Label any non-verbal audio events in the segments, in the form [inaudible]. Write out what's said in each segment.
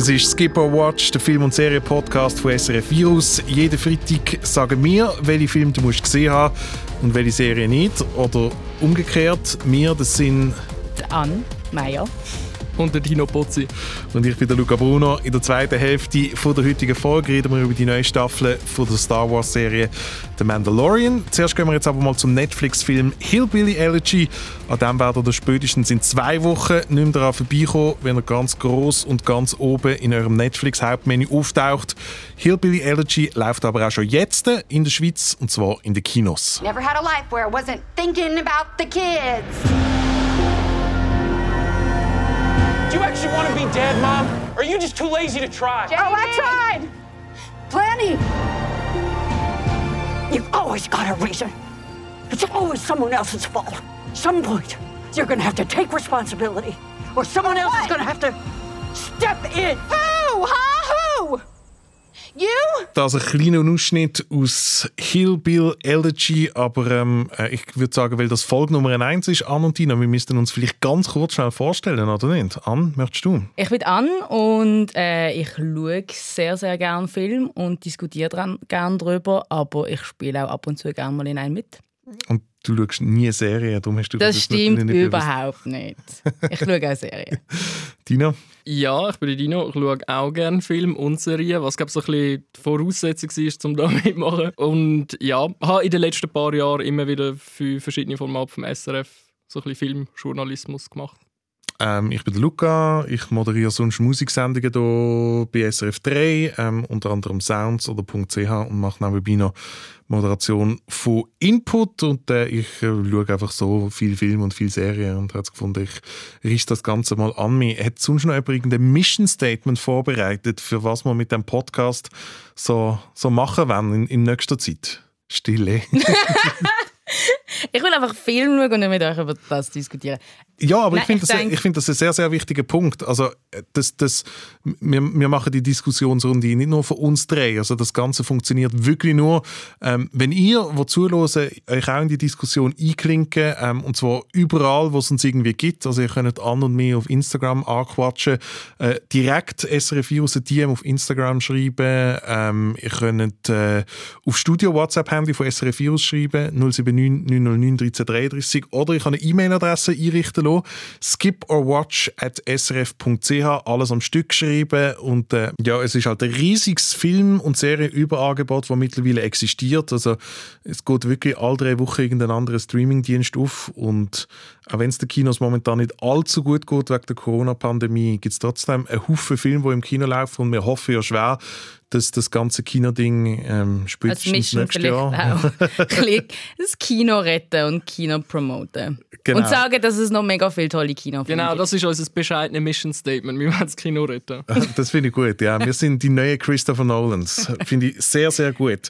Das ist Skipper Watch, der Film- und Serie-Podcast von SRF Virus. Jeden Freitag sagen wir, welche Filme du musst gesehen haben und welche Serie nicht. Oder umgekehrt, wir, das sind... Anne Meyer und der Dino Pozzi. Und ich bin der Luca Bruno. In der zweiten Hälfte von der heutigen Folge reden wir über die neue Staffel von der Star Wars Serie The Mandalorian. Zuerst gehen wir jetzt aber mal zum Netflix-Film Hillbilly Elegy. An dem werden ihr spätestens in zwei Wochen nicht mehr daran vorbeikommen, wenn er ganz groß und ganz oben in eurem Netflix-Hauptmenü auftaucht. Hillbilly Elegy läuft aber auch schon jetzt in der Schweiz und zwar in den Kinos. Never had a life where I wasn't thinking about the kids. Do you actually want to be dead, Mom? Or are you just too lazy to try? Jamie. Oh, I tried! Plenty! You've always got a reason. It's always someone else's fault. Some point, you're gonna have to take responsibility, or someone else what? is gonna have to step in. Who? Huh? Who? You? Das ist ein kleiner Ausschnitt aus Hillbill Elegy, aber ähm, äh, ich würde sagen, weil das Folge Nummer 1 ist, Anne und Tina, wir müssten uns vielleicht ganz kurz schnell vorstellen, oder nicht? Anne, möchtest du? Ich bin Anne und äh, ich schaue sehr, sehr gerne Film und diskutiere gerne darüber, aber ich spiele auch ab und zu gerne mal in einen mit. Und du schaust nie Serien, darum hast du das, das stimmt nicht überhaupt nicht. Ich schaue auch Serien. [laughs] Dino? Ja, ich bin Dino. Ich schaue auch gerne Film und Serien, was glaube so ein bisschen die Voraussetzung war, um da [laughs] mitzumachen. Und ja, habe in den letzten paar Jahren immer wieder für verschiedene Formate vom SRF so ein bisschen Filmjournalismus gemacht. Ähm, ich bin Luca, ich moderiere sonst Musiksendungen hier bei SRF 3, ähm, unter anderem Sounds oder .ch und mache nebenbei noch Moderation von Input und äh, ich äh, schaue einfach so viel Film und viel Serien und habe gefunden, ich richte das Ganze mal an mich. Hat sonst noch jemand ein Mission Statement vorbereitet, für was wir mit dem Podcast so, so machen wollen in, in nächster Zeit? Stille. [laughs] [laughs] [laughs] ich will einfach Film schauen und nicht mit euch über das diskutieren. Ja, aber Nein, ich finde das, ich find das ein sehr, sehr wichtiger Punkt. Also, das, das, wir, wir machen die Diskussionsrunde nicht nur für uns drei. Also, das Ganze funktioniert wirklich nur, ähm, wenn ihr, wo zuhören, euch auch in die Diskussion einklinken, ähm, und zwar überall, wo es uns irgendwie gibt. Also, ihr könnt an und mir auf Instagram anquatschen, äh, direkt SRF aus DM auf Instagram schreiben, ähm, ihr könnt äh, auf Studio WhatsApp-Handy von SRF schreiben, 079 909 1333, oder ich kann eine E-Mail-Adresse einrichten lassen, skiporwatch at srf.ch, alles am Stück geschrieben und äh, ja, es ist halt ein riesiges Film- und Serienüberangebot, das mittlerweile existiert, also es geht wirklich alle drei Wochen irgendein anderer Streamingdienst auf und auch wenn es den Kinos momentan nicht allzu gut geht wegen der Corona-Pandemie, gibt es trotzdem einen Haufen Filme, die im Kino laufen und wir hoffen ja schwer, dass das ganze Kinoding ähm, spätestens nächstes Jahr... Auch [laughs] das Kino retten und Kino promoten. Genau. Und sagen, dass es noch mega viele tolle Kinofilme Genau, das ist unser bescheidenes Mission Statement. Wir wollen das Kino retten. [laughs] das finde ich gut, ja. Wir sind die neuen Christopher Nolans. finde ich sehr, sehr gut.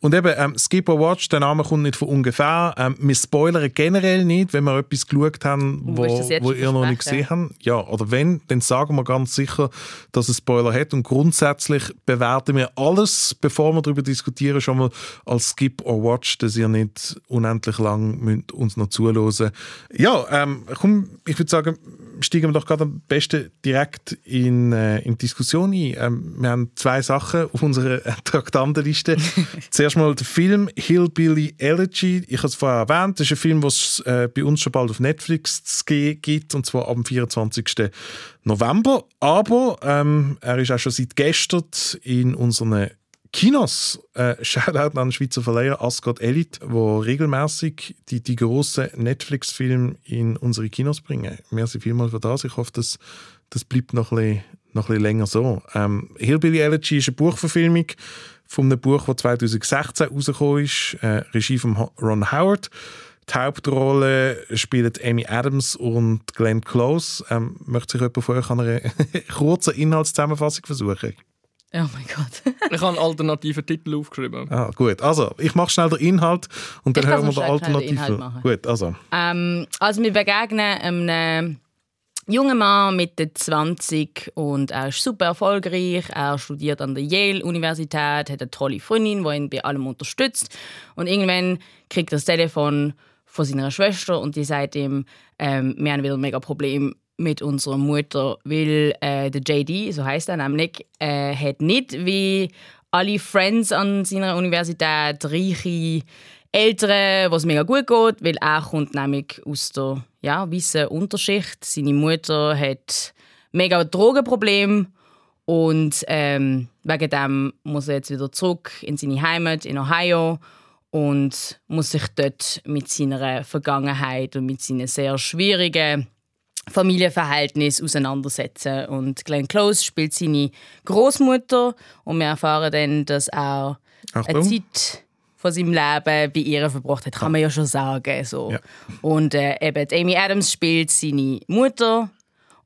Und eben, ähm, Skip or Watch, der Name kommt nicht von ungefähr. Ähm, wir spoilern generell nicht, wenn wir etwas geschaut haben, wo, wo ihr noch nicht gesehen habt. Ja, oder wenn, dann sagen wir ganz sicher, dass es Spoiler hat. Und grundsätzlich bewerten wir alles, bevor wir darüber diskutieren, schon mal als Skip or Watch, dass ihr nicht unendlich lang müsst uns noch zuhören Ja, ähm, komm, ich würde sagen, steigen wir doch gerade am besten direkt in, äh, in Diskussion ein. Ähm, wir haben zwei Sachen auf unserer Traktandenliste. [laughs] Zuerst mal der Film Hillbilly Elegy. Ich habe es vorher erwähnt. Das ist ein Film, den es äh, bei uns schon bald auf Netflix gibt, und zwar am 24. November. Aber ähm, er ist auch schon seit gestern in unseren Kinos, äh, Shoutout an den Schweizer Verleiher Ascot Elite, wo regelmäßig die, die grossen Netflix-Filme in unsere Kinos bringen. Merci vielmals für das. Ich hoffe, das, das bleibt noch ein, noch ein bisschen länger so. Ähm, Hillbilly Elegy ist eine Buchverfilmung von einem Buch, das 2016 rausgekommen ist, äh, Regie von Ron Howard. Die Hauptrolle spielen Amy Adams und Glenn Close. Ähm, möchte sich jemand von euch an einer [laughs] kurzen Inhaltszusammenfassung versuchen? Oh mein Gott. [laughs] ich habe einen alternativen Titel aufgeschrieben. Ah, gut. Also, ich mache schnell den Inhalt und dann hören wir den alternativen. Gut, also. Ähm, also, wir begegnen einem jungen Mann Mitte 20 und er ist super erfolgreich. Er studiert an der Yale-Universität, hat eine tolle Freundin, die ihn bei allem unterstützt. Und irgendwann kriegt er das Telefon von seiner Schwester und die sagt ihm, ähm, wir haben wieder ein mega Problem mit unserer Mutter, weil äh, der JD, so heißt er nämlich, äh, hat nicht wie alle Friends an seiner Universität reiche Eltern, was mega gut geht, weil er kommt nämlich aus der ja, weißen Unterschicht. Seine Mutter hat mega Drogenprobleme und ähm, wegen dem muss er jetzt wieder zurück in seine Heimat in Ohio und muss sich dort mit seiner Vergangenheit und mit seinen sehr schwierigen Familienverhältnis auseinandersetzen. Und Glenn Close spielt seine Großmutter und wir erfahren dann, dass er Achtung. eine Zeit von seinem Leben bei ihr verbracht hat, kann man ja schon sagen. So. Ja. Und äh, eben Amy Adams spielt seine Mutter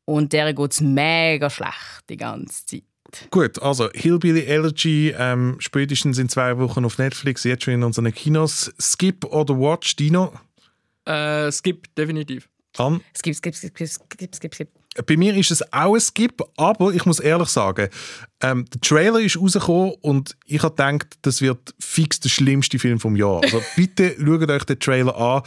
und der geht es mega schlecht die ganze Zeit. Gut, also Hillbilly Elegy, ähm, spätestens in zwei Wochen auf Netflix, jetzt schon in unseren Kinos. Skip oder Watch, Dino? Äh, Skip, definitiv. An? Skip, skip, skip, skip, skip, skip, skip. Bei mir ist es auch ein Skip, aber ich muss ehrlich sagen, ähm, der Trailer ist rausgekommen und ich habe gedacht, das wird fix der schlimmste Film vom Jahr. Also [laughs] bitte schaut euch den Trailer an.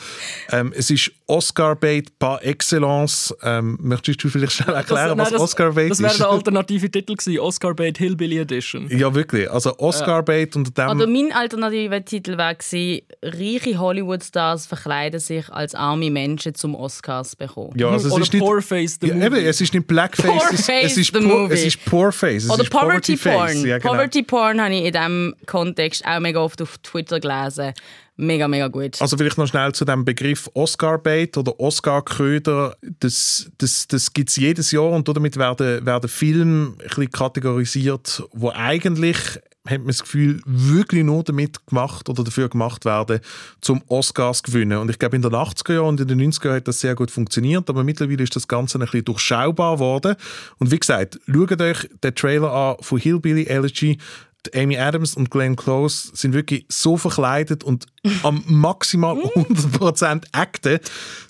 Ähm, es ist Oscar-Bait par excellence. Ähm, möchtest du vielleicht schnell erklären, nein, was Oscar-Bait Das wäre ist? der alternative Titel gewesen, Oscar Bait Hillbilly Edition. Ja, wirklich. Also Oscar-Bait unter dem... Oder mein alternativer Titel war gewesen, reiche Hollywood-Stars verkleiden sich als arme Menschen zum Oscars bekommen. ja, also es Oder ist nicht, Poorface, the ja, movie. eben, es ist nicht Blackface, es, es, ist movie. es ist Poorface. Es Oder ist Poverty Porn. Ja, genau. Poverty Porn habe ich in diesem Kontext auch mega oft auf Twitter gelesen. Mega, mega gut. Also vielleicht noch schnell zu dem Begriff Oscar-Bait oder Oscar-Köder. Das, das, das gibt es jedes Jahr und damit werden, werden Filme ein bisschen kategorisiert, wo eigentlich hat man das Gefühl, wirklich nur damit gemacht oder dafür gemacht werden, zum Oscars zu gewinnen. Und ich glaube, in den 80er Jahren und in den 90er Jahren hat das sehr gut funktioniert, aber mittlerweile ist das Ganze ein bisschen durchschaubar geworden. Und wie gesagt, schaut euch den Trailer an von Hillbilly Elegy. Amy Adams und Glenn Close sind wirklich so verkleidet und am maximal 100% acten,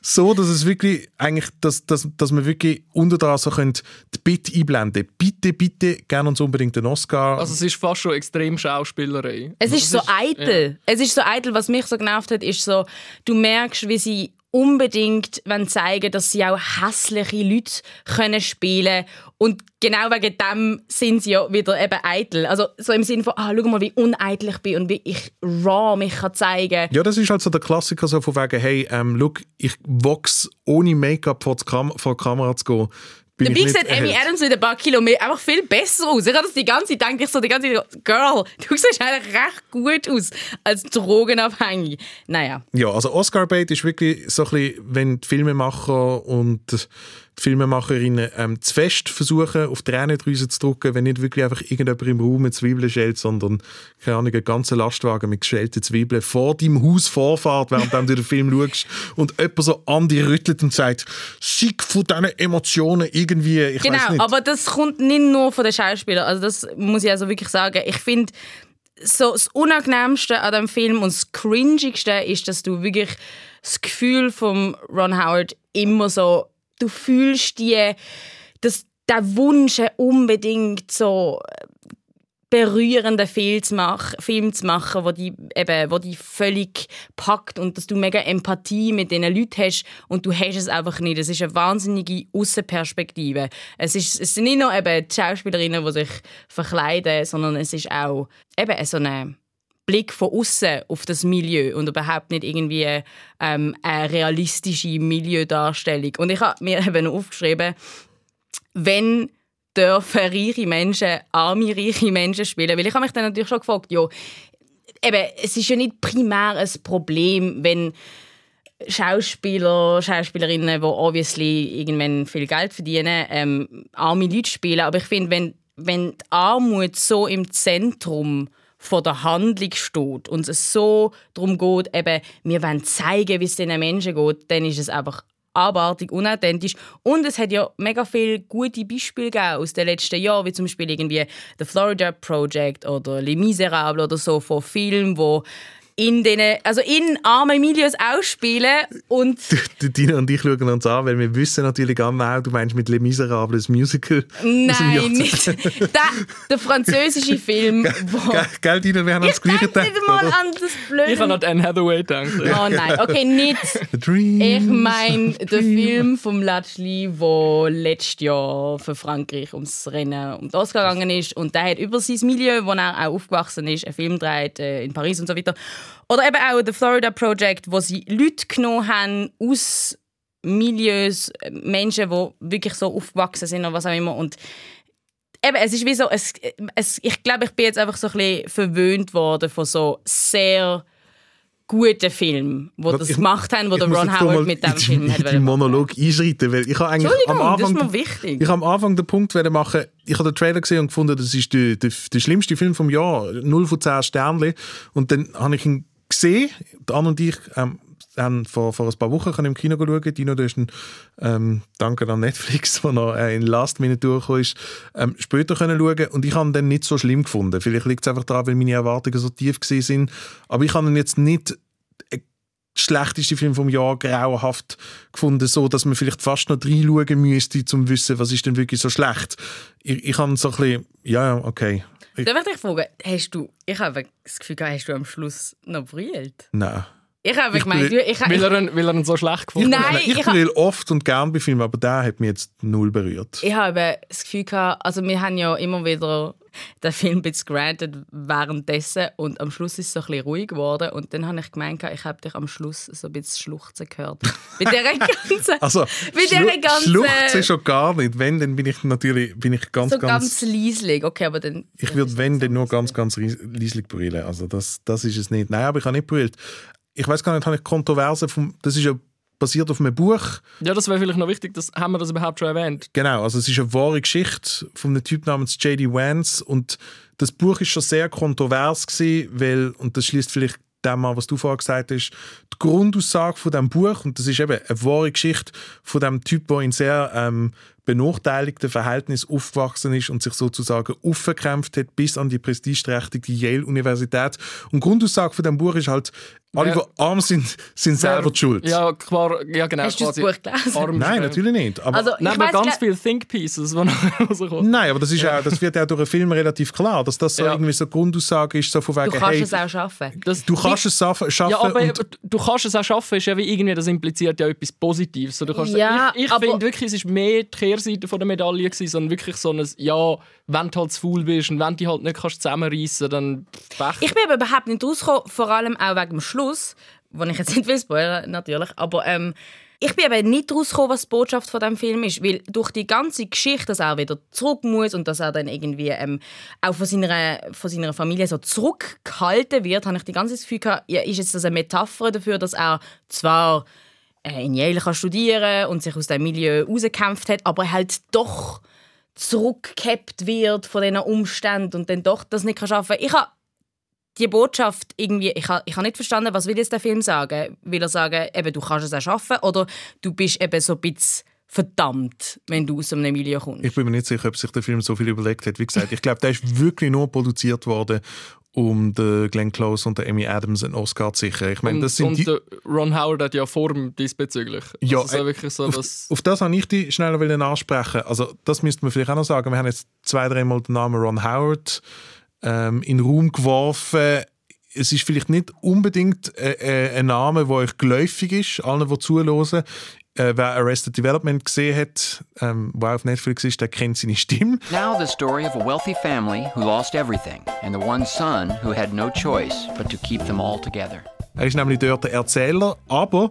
so dass es wirklich eigentlich, dass, dass, dass man wirklich unter dran so könnt die Bitte einblenden. Bitte, bitte, gerne uns unbedingt den Oscar. Also es ist fast schon extrem Schauspielerei. Es ist so eitel. Es ist so eitel, was mich so genervt hat, ist so, du merkst, wie sie unbedingt zeigen, dass sie auch hässliche Leute können spielen und genau wegen dem sind sie ja wieder eben eitel. Also so im Sinne von, ah, schau mal, wie uneitel ich bin und wie ich raw mich kann zeigen. ja, das ist halt so der Klassiker, so von wegen, hey, ähm, look, ich wachs ohne Make-up vor, Kam vor die Kamera zu gehen. Dabei sieht Amy. Adams mit ein paar Kilo mehr einfach viel besser aus. Ich habe das die ganze Zeit, denke ich so, die ganze Zeit, Girl, du siehst eigentlich recht gut aus als drogenabhängig. Naja. Ja, also Oscar-Bait ist wirklich so ein bisschen, wenn die Filmemacher und die Filmemacherinnen ähm, zu fest versuchen, auf die Tränendrüse zu drücken, wenn nicht wirklich einfach irgendjemand im Raum mit Zwiebeln schält, sondern, keine Ahnung, einen ganzen Lastwagen mit geschälten Zwiebeln vor deinem Haus vorfährt, während du den Film schaust und jemand so an dich rüttelt und sagt, sieg von diesen Emotionen irgendwie, ich Genau, nicht. aber das kommt nicht nur von den Schauspielern. Also das muss ich also wirklich sagen. Ich finde, so das Unangenehmste an dem Film und das Cringigste ist, dass du wirklich das Gefühl von Ron Howard immer so, du fühlst die, dass der Wunsch unbedingt so berührenden Film zu machen, Film zu machen, wo die eben, wo die völlig packt und dass du mega Empathie mit diesen Leuten hast und du hast es einfach nicht. Es ist eine wahnsinnige Außenperspektive. Es, ist, es sind nicht nur eben die Schauspielerinnen, die sich verkleiden, sondern es ist auch eben so eine Blick von außen auf das Milieu und überhaupt nicht irgendwie ähm, eine realistische Milieudarstellung. Und ich habe mir [laughs] eben aufgeschrieben, wenn dürfen reiche Menschen arme reiche Menschen spielen, weil ich habe mich dann natürlich schon gefragt, ja, eben, es ist ja nicht primär ein Problem, wenn Schauspieler, Schauspielerinnen, die obviously irgendwann viel Geld verdienen, ähm, arme Leute spielen. Aber ich finde, wenn, wenn die Armut so im Zentrum von der Handlung steht und es so darum geht, eben, wir wollen zeigen, wie es diesen Menschen geht, dann ist es einfach abartig, unauthentisch. Und es hat ja mega viele gute Beispiele gegeben aus den letzten Jahren, wie zum Beispiel irgendwie The Florida Project oder Les Miserables oder so, von Filmen, wo in den, also in armen Milieus ausspielen und [laughs] Die Dina und ich schauen uns an, weil wir wissen natürlich genau, du meinst mit Les Miserables ein Musical. [laughs] nein, nicht [laughs] der, der französische Film, wo Gell, Gell, Dina, wir haben ich das Gleiche denke nicht mal an das blöde. Ich habe an Anne Hathaway gedacht. Oh nein, okay, nicht. Ich meine den Film vom Latschli, wo letztes Jahr für Frankreich ums Rennen um Oscar gegangen ist und der hat über sein Milieu, wo er auch aufgewachsen ist, einen Film dreht äh, in Paris und so weiter. Oder eben auch The Florida Project, wo sie Leute genommen haben aus Milieus, äh, Menschen, die wirklich so aufgewachsen sind oder was auch immer. Und Eben, es ist wie so, es, es, ich glaube, ich bin jetzt einfach so ein bisschen verwöhnt worden von so sehr guten die Was- das ich- gemacht haben, wo Ich der Ron Howard mit dem Film hat machen. Monolog einschreiten, weil ich habe eigentlich am das Anfang, ist mir wichtig. Ich habe am Anfang den Punkt machen. Ich habe den Trailer gesehen und gefunden, das ist der, der, der schlimmste Film vom Jahr, 0 von 10 Sternchen. Und dann habe ich ihn gesehen. Die Anne und ich ähm, haben vor, vor ein paar Wochen im Kino schauen. Dino, du hast ihn, ähm, danke an Netflix, [laughs] wo er äh, in Last Minute durchgekommen ist, ähm, später können schauen. Und ich habe ihn dann nicht so schlimm gefunden. Vielleicht liegt es einfach daran, weil meine Erwartungen so tief sind. Aber ich habe ihn jetzt nicht schlechteste Film vom Jahr grauenhaft gefunden, so dass man vielleicht fast noch reinschauen müsste, um zu wissen, was ist denn wirklich so schlecht. Ich, ich habe so ein bisschen, ja, ja, okay. Ich, Darf ich dich fragen, hast du, ich habe das Gefühl, hast du am Schluss noch brüllt? nein. Ich habe Ich gemeint, du, ich, Weil ich, er, ihn, weil er ihn so schlecht gefunden hat. Nein, ich ich, bin oft und gern bei Filmen, aber der hat mich jetzt null berührt. ich habe das Gefühl gehabt, also wir haben ja immer wieder den Film ein bisschen granted währenddessen und am Schluss ist es so ein bisschen ruhig geworden und dann habe ich gemeint, ich habe dich am Schluss so ein bisschen schluchzen gehört. [laughs] Bei dieser ganzen, Also, bei dieser Schlu ganzen, Schluchzen schon gar nicht. Wenn, dann bin ich natürlich bin ich ganz, so ganz... ganz leislich. Okay, aber dann... ich würde, wenn, dann nur ganz, ganz leislich brüllen. Also das, das ist es nicht. Nein, aber ich habe nicht brüllt. Ich weiß gar nicht, habe ich Kontroverse vom... Das ist ja basiert auf einem Buch. Ja, das wäre vielleicht noch wichtig, dass, haben wir das überhaupt schon erwähnt? Genau, also es ist eine wahre Geschichte von einem Typ namens J.D. Vance und das Buch ist schon sehr kontrovers gewesen, weil, und das schließt vielleicht dem an, was du vorher gesagt hast, die Grundaussage von dem Buch, und das ist eben eine wahre Geschichte von dem Typ, der in sehr ähm, benachteiligten Verhältnissen aufgewachsen ist und sich sozusagen aufgekämpft hat bis an die prestigeträchtige Yale-Universität. Und Grundaussage von dem Buch ist halt, alle, die arm sind, sind selber die schuld. Ja, klar, ja genau. Hast du das Buch gelesen? arm Nein, natürlich nicht. Aber Also, Nein, ich aber weiss, ganz viele Think Pieces, die nachher [laughs] rauskommen. Nein, aber das, ist auch, das wird ja durch den Film relativ klar, dass das so Ja. irgendwie so eine Grundaussage ist, so von wegen, Du kannst hey, es auch schaffen. Das, du kannst es schaffen, schaffen Ja, aber und du kannst es auch schaffen, ist ja wie irgendwie, das impliziert ja etwas Positives. So, du kannst Ja, ich ich aber- finde wirklich, es ist mehr die Kehrseite von der Medaille gewesen, sondern wirklich so ein, ja, wenn du halt zu faul bist und wenn du halt nicht kannst zusammenreißen dann Pech. Ich bin aber überhaupt nicht rausgekommen, vor allem auch wegen dem Schluss, wo ich jetzt [laughs] nicht will spoilern, natürlich, aber ähm, ich bin eben nicht rausgekommen, was die Botschaft von dem Film ist, weil durch die ganze Geschichte, dass er wieder zurück muss und dass er dann irgendwie ähm, auch von seiner, von seiner Familie so zurückgehalten wird, habe ich die ganze Zeit das Gefühl gehabt, ja, ist jetzt das eine Metapher dafür, dass er zwar in Yale kann studieren und sich aus dem Milieu rausgekämpft hat, aber halt doch zurückgehabt wird von diesen Umständen und dann doch das nicht kann schaffen. Ich habe die Botschaft irgendwie, ich habe ich ha nicht verstanden, was will jetzt der Film sagen? Will er sagen, eben, du kannst es auch schaffen oder du bist eben so ein bisschen verdammt, wenn du aus einem Milieu kommst? ich bin mir nicht sicher, ob sich der Film so viel überlegt hat. Wie gesagt, ich glaube, der ist wirklich nur produziert worden, um den Glenn Close und der Amy Adams einen Oscar zu sichern. Ich meine, und, das sind und die, der Ron Howard hat ja Form diesbezüglich. Ja, also so äh, so, auf, auf das wollte ich dich schneller wollen ansprechen. Also, das müsste man vielleicht auch noch sagen. Wir haben jetzt zwei, dreimal den Namen Ron Howard ähm, in den Raum geworfen. Es ist vielleicht nicht unbedingt äh, äh, ein Name, der euch geläufig ist, allen, die zuhören. Äh, wer Arrested Development gesehen hat, ähm, der auf Netflix ist, der kennt seine Stimme. Now, the story of a wealthy family who lost everything and the one son who had no choice but to keep them all together. Er ist nämlich dort der Erzähler, aber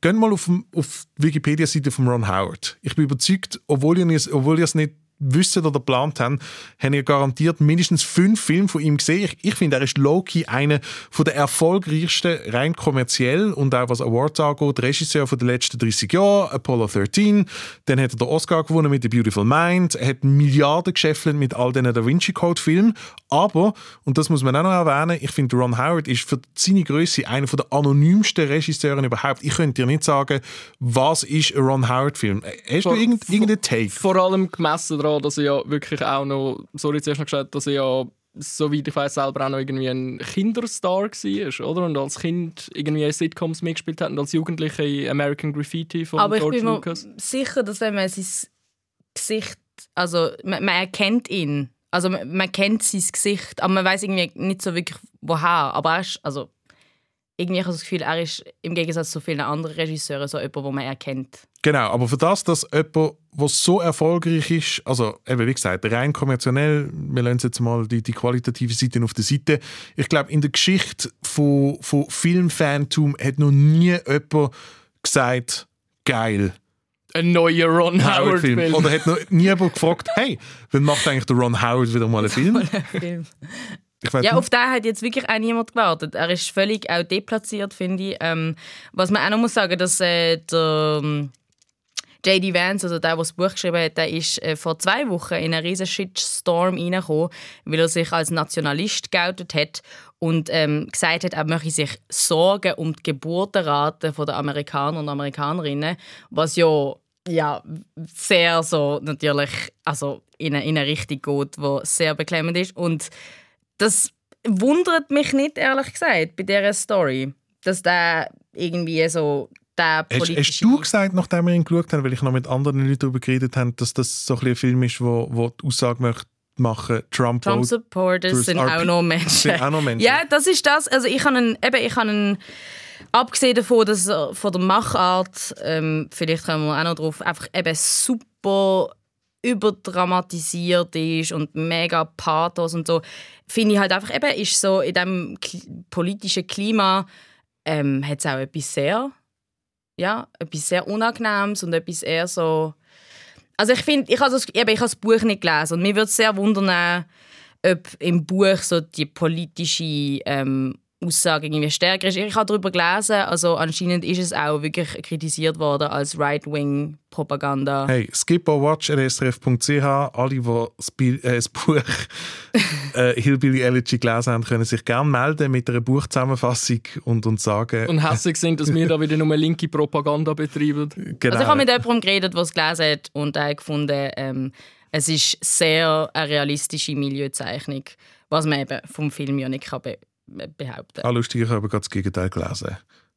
gehen mal auf, dem- auf die Wikipedia-Seite von Ron Howard. Ich bin überzeugt, obwohl ihr es, obwohl ihr es nicht wisst oder geplant habt, habt ihr garantiert mindestens fünf Filme von ihm gesehen. Ich, ich finde, er ist low-key einer von der erfolgreichsten, rein kommerziell und auch was Awards angeht, Regisseur von den letzten 30 Jahren, Apollo 13. Dann hat er den Oscar gewonnen mit The Beautiful Mind. Er hat Milliarden gescheffelt mit all diesen Da Vinci Code-Filmen. Aber, und das muss man auch noch erwähnen, ich finde, Ron Howard ist für seine Größe einer der anonymsten Regisseure überhaupt. Ich könnte dir nicht sagen, was ist ein Ron Howard-Film. Hast du Vor- irgend, irgendeinen Take? vor allem gemessen daran, dass er ja wirklich auch noch, sorry, zuerst noch gesagt, dass er ja soweit ich weiß, selber auch noch irgendwie ein Kinderstar war, oder? Und als Kind irgendwie in Sitcoms mitgespielt hat und als Jugendliche in American Graffiti von Aber ich George bin mir Lucas. sicher, dass wenn man sein Gesicht, also man, man erkennt ihn, also man, man kennt sein Gesicht, aber man weiß irgendwie nicht so wirklich woher. Aber er ist, also irgendwie habe ich das Gefühl, er ist im Gegensatz zu vielen anderen Regisseuren so jemand, wo man erkennt. Genau, aber für das, dass jemand, der so erfolgreich ist, also eben wie gesagt, rein kommerziell, wir lassen jetzt mal die, die qualitative Seite auf der Seite. Ich glaube, in der Geschichte von, von Filmfantum hat noch nie jemand gesagt, geil. Ein neuer Ron Howard-Film. Howard-Film. Oder hat noch nie jemand gefragt, hey, wann macht eigentlich der Ron Howard wieder mal einen Film? [laughs] Film. Ja, nicht. auf den hat jetzt wirklich auch niemand gewartet. Er ist völlig auch deplatziert, finde ich. Ähm, was man auch noch muss sagen, dass äh, der ähm, J.D. Vance, also der, der das Buch geschrieben hat, der ist äh, vor zwei Wochen in einen riesen Shitstorm reingekommen, weil er sich als Nationalist geoutet hat und ähm, gesagt hat, er möchte sich Sorgen um die Geburtenrate der Amerikaner und Amerikanerinnen, was ja ja, sehr so natürlich also in eine, in eine Richtung geht, die sehr beklemmend ist. Und das wundert mich nicht, ehrlich gesagt, bei dieser Story, dass der irgendwie so der Hast, politische... hast du gesagt, nachdem wir ihn geschaut haben, weil ich noch mit anderen Leuten darüber geredet habe, dass das so ein, ein Film ist, wo, wo die Aussage möchte machen, Trump, Trump Supporters sind RP auch noch Menschen. sind auch noch Menschen. Ja, das ist das. Also ich habe einen, eben, ich habe einen, abgesehen davon, dass er von der Machart, ähm, vielleicht kommen wir auch noch drauf, einfach eben super überdramatisiert ist und mega Pathos und so, finde ich halt einfach eben, ist so in diesem politischen Klima ähm, hat es auch etwas sehr, ja, etwas sehr Unangenehmes und etwas eher so also ich finde, ich habe das, das Buch nicht gelesen und mir würde es sehr wundern, ob im Buch so die politische ähm, Aussage irgendwie stärker ist. Ich habe darüber gelesen, also anscheinend ist es auch wirklich kritisiert worden als Right-Wing-Propaganda. Hey, skip or watch srf.ch. Alle, die das, Bi- äh, das Buch [laughs] äh, Hillbilly Elegy gelesen haben, können sich gerne melden mit einer Buchzusammenfassung und, und sagen. Und hässlich sind, dass wir da wieder nur linke Propaganda betreiben. genau. Also ich habe mit jemandem geredet, der es gelesen hat und er hat gefunden, ähm, es ist sehr eine realistische Milieuzeichnung, was man eben vom Film ja nicht kann be behaupten Ah, lustig, ich habe gerade das Gegenteil gelesen.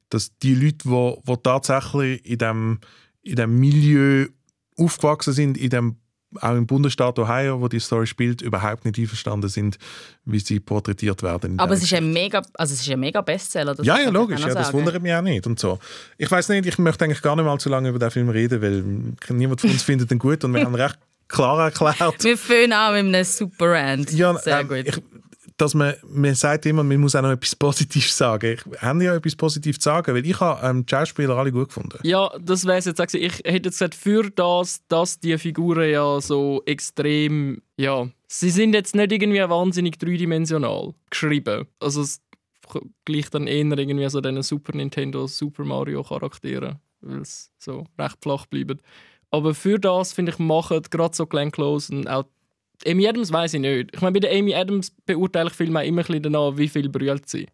Dass die Leute, die, die tatsächlich in dem, in dem Milieu aufgewachsen sind, in dem, auch im Bundesstaat Ohio, wo die Story spielt, überhaupt nicht einverstanden sind, wie sie porträtiert werden. Aber es ist ein mega, also es ist ein mega Bestseller. Ja, ja, logisch. auch Ja, das wundert mich auch nicht. Und so. Ich weiß nicht, ich möchte eigentlich gar nicht mal zu lange über den Film reden, weil niemand von uns findet ihn gut und wir haben recht klar erklärt. [laughs] Wir fangen an mit einem Super Rant. Ja, Sehr ähm, gut. Ich, dass man, man sagt immer, man muss auch noch etwas Positives sagen. Ich habe ja etwas Positives zu sagen, weil ich habe ähm, die Schauspieler alle gut gefunden. Ja, das wäre jetzt auch. Ich hätte jetzt gesagt, für das, dass die Figuren ja so extrem, ja, sie sind jetzt nicht irgendwie wahnsinnig dreidimensional geschrieben. Also es gleicht dann eher irgendwie so den Super Nintendo, Super Mario Charakteren, weil es so recht flach bleiben. Aber für das, finde ich, machen gerade so Glenn Close und auch Amy Adams weiß ich nicht. Ich meine, bei der Amy Adams beurteile ich Filme immer ein bisschen danach, wie viel brüllt sie.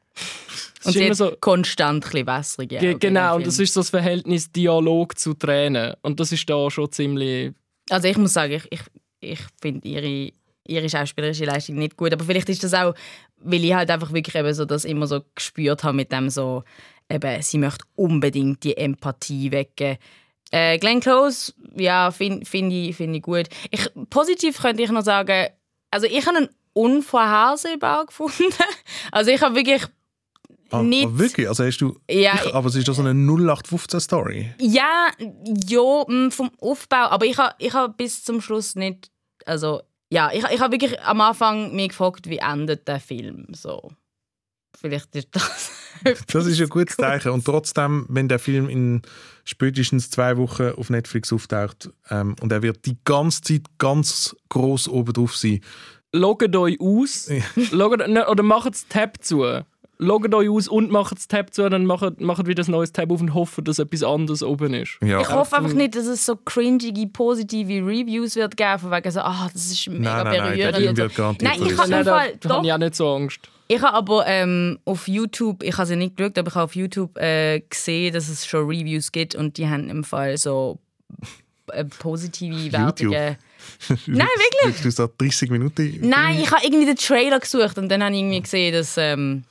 Und ist sie immer hat so, konstant ein bisschen wässrige Ge Augen genau, und das ist so das Verhältnis Dialog zu Tränen. Und das ist da schon ziemlich. Also ich muss sagen, ich, ich, ich finde ihre, ihre schauspielerische Leistung nicht gut. Aber vielleicht ist das auch, weil ich halt einfach wirklich eben so das immer so gespürt habe mit dem so, eben, sie möchte unbedingt die Empathie wecken. Äh, Glenn Close, ja, finde find ich, find ich gut. Ich, positiv könnte ich noch sagen, also ich habe ihn unvorhersehbar gefunden. [laughs] Also ich habe wirklich Ah, nicht... ah, wirklich? Also hast du, Ja, ich, aber es ist doch so eine 0815-Story. Ja, ja, mm, vom Aufbau. Aber ich habe ich ha bis zum Schluss nicht. Also, ja, ich, ich habe wirklich am Anfang mich gefragt, wie endet der Film. So. Vielleicht ist das. [laughs] Das ist ein gutes Zeichen. Und trotzdem, wenn der Film in spätestens zwei Wochen auf Netflix auftaucht ähm, und er wird die ganze Zeit ganz groß oben drauf sein, Loggt euch aus. Loggt, ne, oder macht das Tab zu. Loggt euch aus und macht das Tab zu, dann macht, macht wieder ein neues Tab auf und hofft, dass etwas anderes oben ist. ja. Ich hoffe einfach nicht, dass es so cringige, positive Reviews wird geben, von wegen so, ah, das ist mega Nein, nein, nein, der berührend. Wird garantiert Nein, ich habe Fall, doch, ich auch nicht so Angst. Ich habe aber ähm, auf YouTube, ich habe sie nicht geschaut, aber ich habe auf YouTube äh, gesehen, dass es schon Reviews gibt und die haben im Fall so äh, positive. Wertungen. [laughs] Nein, wirklich? Du so 30 Minuten. Nein, ich habe irgendwie den Trailer gesucht und dann habe ich irgendwie gesehen, dass ähm,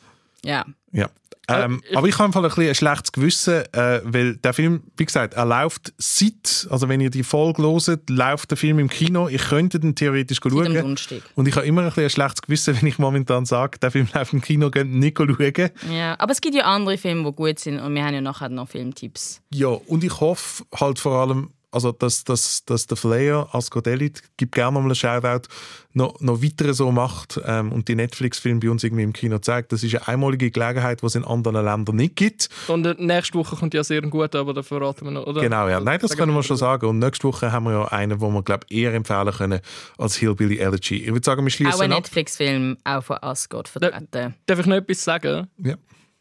ja. Ja. Ähm, aber ich habe ein, ein schlechtes Gewissen, äh, weil der Film, wie gesagt, er läuft seit, also wenn ihr die Folge hört, läuft der Film im Kino. Ich könnte den theoretisch schauen. Und ich habe immer ein, ein schlechtes Gewissen, [laughs] wenn ich momentan sage, der Film läuft im Kino, geht nicht schauen. ja. Aber es gibt ja andere Filme, die gut sind und wir haben ja nachher noch Filmtipps. Ja, und ich hoffe halt vor allem, also dass, dass, dass der Flair als Godelit, gibt gerne nochmal einen Shoutout, noch, noch weiter so macht ähm, und die Netflix-Filme bei uns irgendwie im Kino zeigt. Das ist eine einmalige Gelegenheit, die es in anderen Ländern nicht gibt. Und äh, nächste Woche kommt ja sehr gut, aber da verraten wir noch, oder? Genau, ja. Nein, das können wir schon sagen. Und nächste Woche haben wir ja einen, wo wir, glaube eher empfehlen können als Hillbilly Elegy. Ich würde sagen, wir Auch schließen ein ab. Netflix-Film, auch von Asgard vertreten. Darf ich noch etwas sagen? Ja.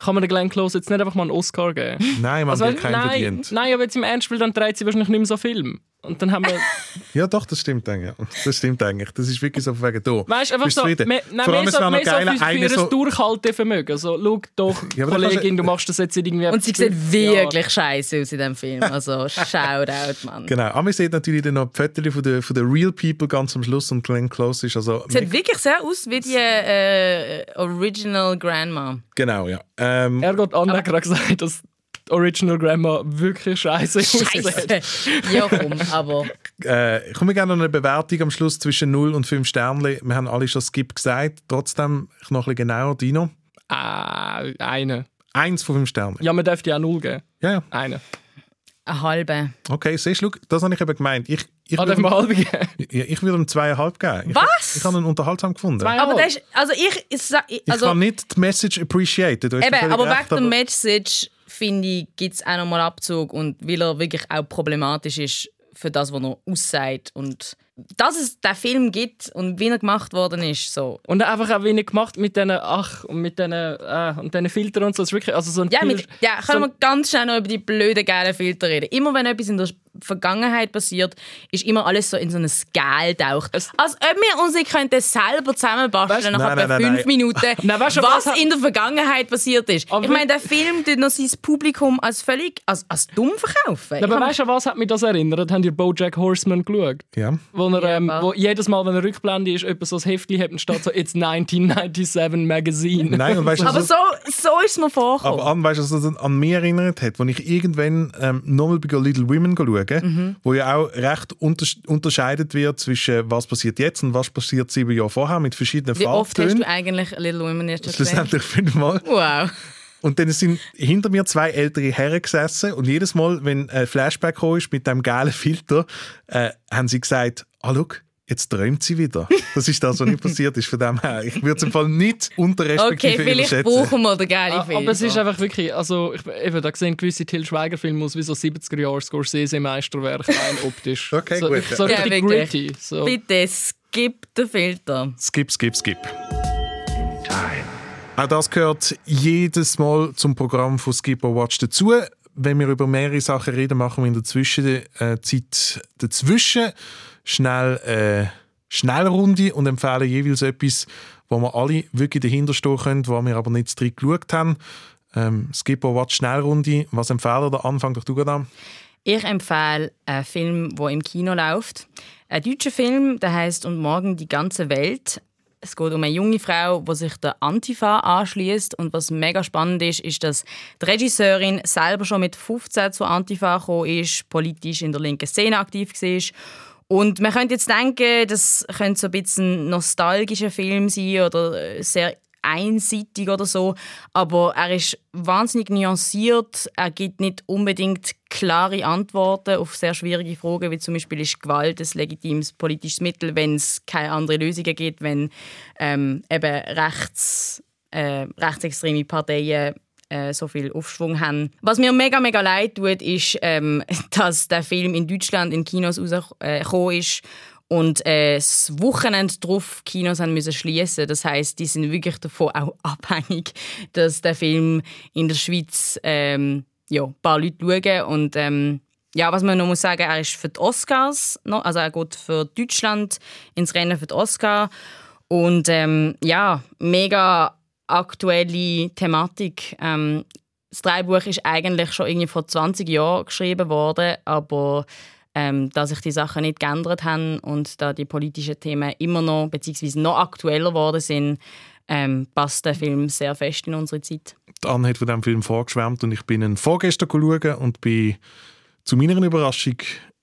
Kann man der Glenn Close jetzt nicht einfach mal einen Oscar geben? Nein, man Also, hat keinen nein, verdient. nein, aber jetzt im Ernst, weil dann dreht sie wahrscheinlich nicht mehr so Film. Und dann haben wir... [laughs] Ja, doch, das stimmt eigentlich. Ja. Das stimmt eigentlich. Das ist wirklich so von wegen da. Weißt du, einfach Bist so, mehr, nein, Vor allem, mehr so, mehr so geil, für, für ihr so- Durchhaltevermögen. So, schau doch, Ja, Kollegin, du- du machst das jetzt irgendwie... Und sie sieht wirklich scheiße aus in diesem Film. Also, Shoutout, Mann. Genau. Aber man sieht natürlich dann noch die Fotos von den, von den Real People ganz am Schluss und Glenn Close ist also... Sieht wirklich sehr aus wie die äh, Original Grandma. Genau, ja. Ähm, Er hat Anna gerade gesagt, dass die Original Grandma wirklich scheiße aussieht. Scheiße. ja, komm, aber. äh, ich komme gerne noch eine Bewertung am Schluss zwischen 0 und 5 Sternchen. Wir haben alle schon Skip gesagt. Trotzdem ich noch ein bisschen genauer. Dino? Ah, eine. Eins von fünf Sternen. Ja, man dürfte ja null geben. Ja, ja. Eine. Eine halbe. Okay, siehst du, das habe ich eben gemeint. Ich, ich, Ah, darf würde, man halbe geben? ja, ich würde ihm zweieinhalb geben. Ich, Was? Ich habe ihn unterhaltsam gefunden. Zwei- Aber das ist, also ich, ich, sa- ich ich also, kann nicht die Message appreciaten. Eben, aber recht, wegen der Message finde ich, gibt es auch nochmal Abzug und weil er wirklich auch problematisch ist für das, was er aussagt und dass es den Film gibt und wie er gemacht worden ist, so. Und einfach auch wenig gemacht mit diesen Ach und mit diesen äh, und diesen Filtern und so. Das ist wirklich, also so ein Ja, mit, ja können so, wir ganz schnell noch über die blöden, geilen Filter reden. Immer wenn etwas in der Vergangenheit passiert, ist immer alles so in so ein Scale taucht. Es- Als ob wir uns nicht könnten selber zusammenbasteln nach Nein, etwa nein, fünf nein. Minuten, [laughs] Nein, weißt du, was, was in der Vergangenheit passiert ist. Aber ich meine, der Film tut noch sein Publikum als völlig als, als dumm verkaufen. aber weißt du, was hat mich das erinnert? Habt ihr Bojack Horseman geschaut? Ja. Wo, er, ähm, wo jedes Mal, wenn er Rückblende ist, etwas so ein Heftchen hat und steht so «It's 1997 Magazine». Nein, und weißt du, aber so, so ist es mir vorgekommen. Aber an, weißt du, was das an mich erinnert hat, als ich irgendwann ähm, nochmal bei Little Women schaue, Mhm. wo ja auch recht unter unterscheidet wird zwischen was passiert jetzt und was passiert sieben Jahre vorher mit verschiedenen wie oft hast du eigentlich Little Women erst gesehen? Schlussendlich fünfmal. Wow. Und dann sind hinter mir zwei ältere Herren gesessen und jedes Mal, wenn ein Flashback kam ist mit dem gelben Filter, äh, haben sie gesagt, ah, schau, jetzt träumt sie wieder. Das ist das, was nicht passiert ist. Von dem her, ich würde es im Fall nicht unter Okay, respektive vielleicht brauchen wir den geilen Ah, Film. Aber es ist einfach wirklich, also ich, eben, da sehen gewisse Till Schweiger-Filme aus wie so 70er Jahre Scorsese-Meisterwerk, rein optisch. [laughs] Okay, so, gut, So ja. richtig gritty. So. Bitte skip den Filter. Skip, skip, skip. Auch das gehört jedes Mal zum Programm von Skip or Watch dazu. Wenn wir über mehrere Sachen reden, machen wir in der Zwischenzeit dazwischen schnell eine Schnellrunde und empfehlen jeweils etwas, wo wir alle wirklich dahinter stehen können, wo wir aber nicht drin geschaut haben. Ähm, Skip or Watch Schnellrunde. Was empfehlen der Anfang doch du an? Ich empfehle einen Film, der im Kino läuft. Ein deutscher Film, der heißt Und morgen die ganze Welt. Es geht um eine junge Frau, die sich der Antifa anschließt. Und was mega spannend ist, ist, dass die Regisseurin selber schon mit 15 zur Antifa gekommen ist, politisch in der linken Szene aktiv war. Und man könnte jetzt denken, das könnte so ein bisschen ein nostalgischer Film sein oder äh, sehr einseitig oder so, aber er ist wahnsinnig nuanciert. Er gibt nicht unbedingt klare Antworten auf sehr schwierige Fragen, wie zum Beispiel ist Gewalt ein legitimes politisches Mittel, wenn es keine anderen Lösungen gibt, wenn ähm, eben rechts, äh, rechtsextreme Parteien äh, so viel Aufschwung haben. Was mir mega, mega leid tut, ist, ähm, [laughs] dass der Film in Deutschland in Kinos rausgekommen ist und äh, das Wochenende darauf Kinos haben müssen schließen. Das heißt, die sind wirklich davon auch [laughs] abhängig, dass der Film in der Schweiz ähm, ja, ein paar Leute schauen. Und ähm, ja, was man noch muss sagen, er ist für die Oscars, also er geht für Deutschland ins Rennen für die Oscar. Und ähm, ja, mega aktuelle Thematik. Ähm, das Drehbuch ist eigentlich schon irgendwie vor 20 Jahren geschrieben worden, aber ähm, dass sich die Sachen nicht geändert haben und da die politischen Themen immer noch bzw. noch aktueller geworden sind, ähm, passt der Film sehr fest in unsere Zeit. Anne hat von diesem Film vorgeschwärmt und ich bin ihn vorgestern schauen und bin zu meiner Überraschung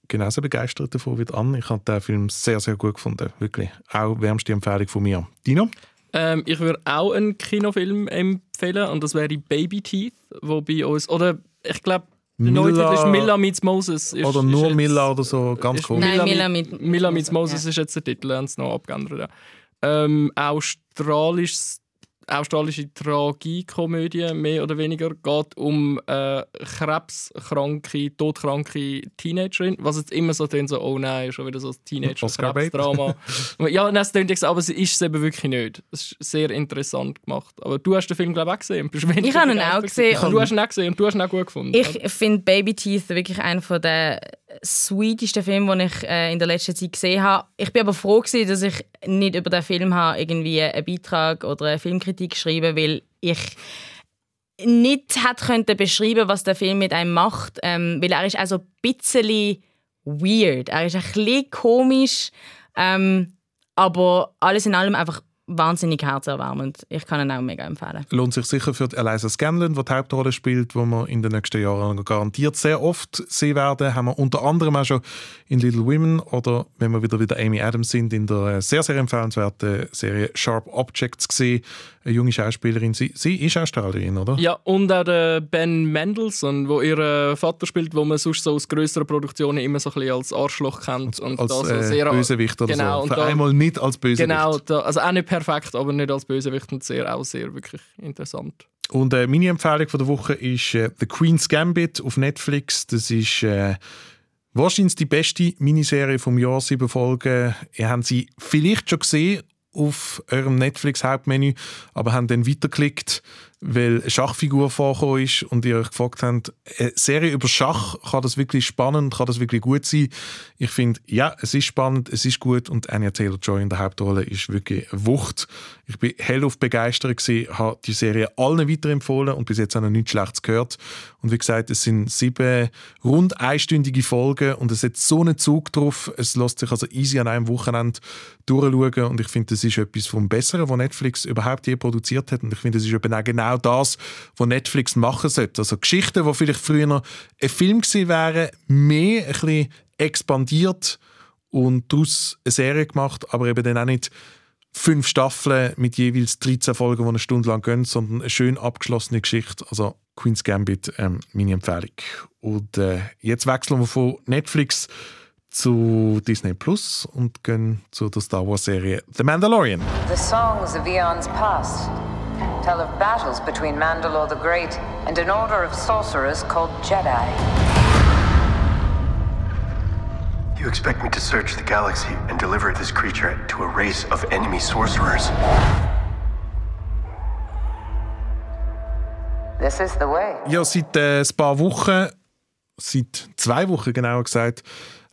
genauso begeistert davon wie Anne. Ich habe den Film sehr, sehr gut gefunden. Wirklich. Auch wärmste Empfehlung von mir. Dino? Ähm, ich würde auch einen Kinofilm empfehlen und das wäre Baby Teeth, wo bei uns, oder ich glaube, der neue Titel ist Milla meets Moses. Ist, oder nur Milla oder so, ganz komisch. Nein, Milla, Milla mit, mit- Milla meets Moses Ja. ist jetzt der Titel, haben sie noch abgeändert. Ja. Ähm, australisches australische Tragikomödie, mehr oder weniger, geht um äh, krebskranke, todkranke Teenagerin, was jetzt immer so tönt, so, oh nein, schon wieder so ein. Teenager-Krebsdrama. [laughs] ja, nein, es tönt jetzt, aber es ist es eben wirklich nicht. Es ist sehr interessant gemacht. Aber du hast den Film, glaube ich, auch gesehen. Ich habe ihn auch gesehen. gewesen. Du hast ihn auch gesehen und du hast ihn auch gut gefunden. Ich finde Baby Teeth wirklich einer der sweetesten Filme, die ich äh, in der letzten Zeit gesehen habe. Ich bin aber froh, gewesen, dass ich nicht über den Film habe, irgendwie einen Beitrag oder eine Filmkritik geschrieben weil ich nicht hätte können beschreiben was der Film mit einem macht, ähm, weil er ist also ein bisschen weird. Er ist ein bisschen komisch, ähm, aber alles in allem einfach wahnsinnig herzerwärmend. Ich kann ihn auch mega empfehlen. lohnt sich sicher für Eliza Scanlon, die die Hauptrolle spielt, wo wir in den nächsten Jahren garantiert sehr oft sehen werden. Haben wir unter anderem auch schon in Little Women oder wenn wir wieder wieder Amy Adams sind, in der äh, sehr, sehr empfehlenswerten Serie Sharp Objects gesehen. Eine junge Schauspielerin. Sie, sie ist Australierin, oder? Ja, und auch der Ben Mendelssohn, wo ihr Vater spielt, wo man sonst so aus größeren Produktionen immer so ein bisschen als Arschloch kennt. Und Als da so äh, sehr, Bösewicht oder genau, so. und Für da- einmal nicht als Bösewicht. Genau, da, also auch nicht perfekt, aber nicht als Bösewicht und sehr, auch sehr wirklich interessant. Und äh, meine Empfehlung von der Woche ist äh, The Queen's Gambit auf Netflix. Das ist äh, wahrscheinlich die beste Miniserie vom Jahr, sieben Folgen. Ihr habt sie vielleicht schon gesehen auf eurem Netflix-Hauptmenü, aber haben dann weitergeklickt, weil eine Schachfigur vorgekommen ist und ihr euch gefragt habt, eine Serie über Schach, kann das wirklich spannend, kann das wirklich gut sein? Ich finde, ja, es ist spannend, es ist gut und Anya Taylor-Joy in der Hauptrolle ist wirklich Wucht. Ich bin hellauf begeistert gewesen, habe die Serie allen weiterempfohlen und bis jetzt auch noch nichts Schlechtes gehört. Und wie gesagt, es sind sieben rund einstündige Folgen und es hat so einen Zug drauf. Es lässt sich also easy an einem Wochenende durchschauen und ich finde, das ist etwas vom Besseren, was Netflix überhaupt je produziert hat und ich finde, das ist eben auch genau das, was Netflix machen sollte. Also Geschichten, die vielleicht früher ein Film gewesen wären, mehr ein bisschen expandiert und daraus eine Serie gemacht, aber eben dann auch nicht fünf Staffeln mit jeweils 13 Folgen, die eine Stunde lang gehen, sondern eine schön abgeschlossene Geschichte. Also Queen's Gambit, ähm, meine Empfehlung. Und äh, jetzt wechseln wir von Netflix zu Disney Plus und gehen zu der Star Wars Serie The Mandalorian. The songs of eons past tell of battles between Mandalore the Great and an order of sorcerers called Jedi. You expect me to search the galaxy and deliver this creature to a race of enemy sorcerers? This is the way. Ja, seit äh, ein paar Wochen, seit zwei Wochen genauer gesagt,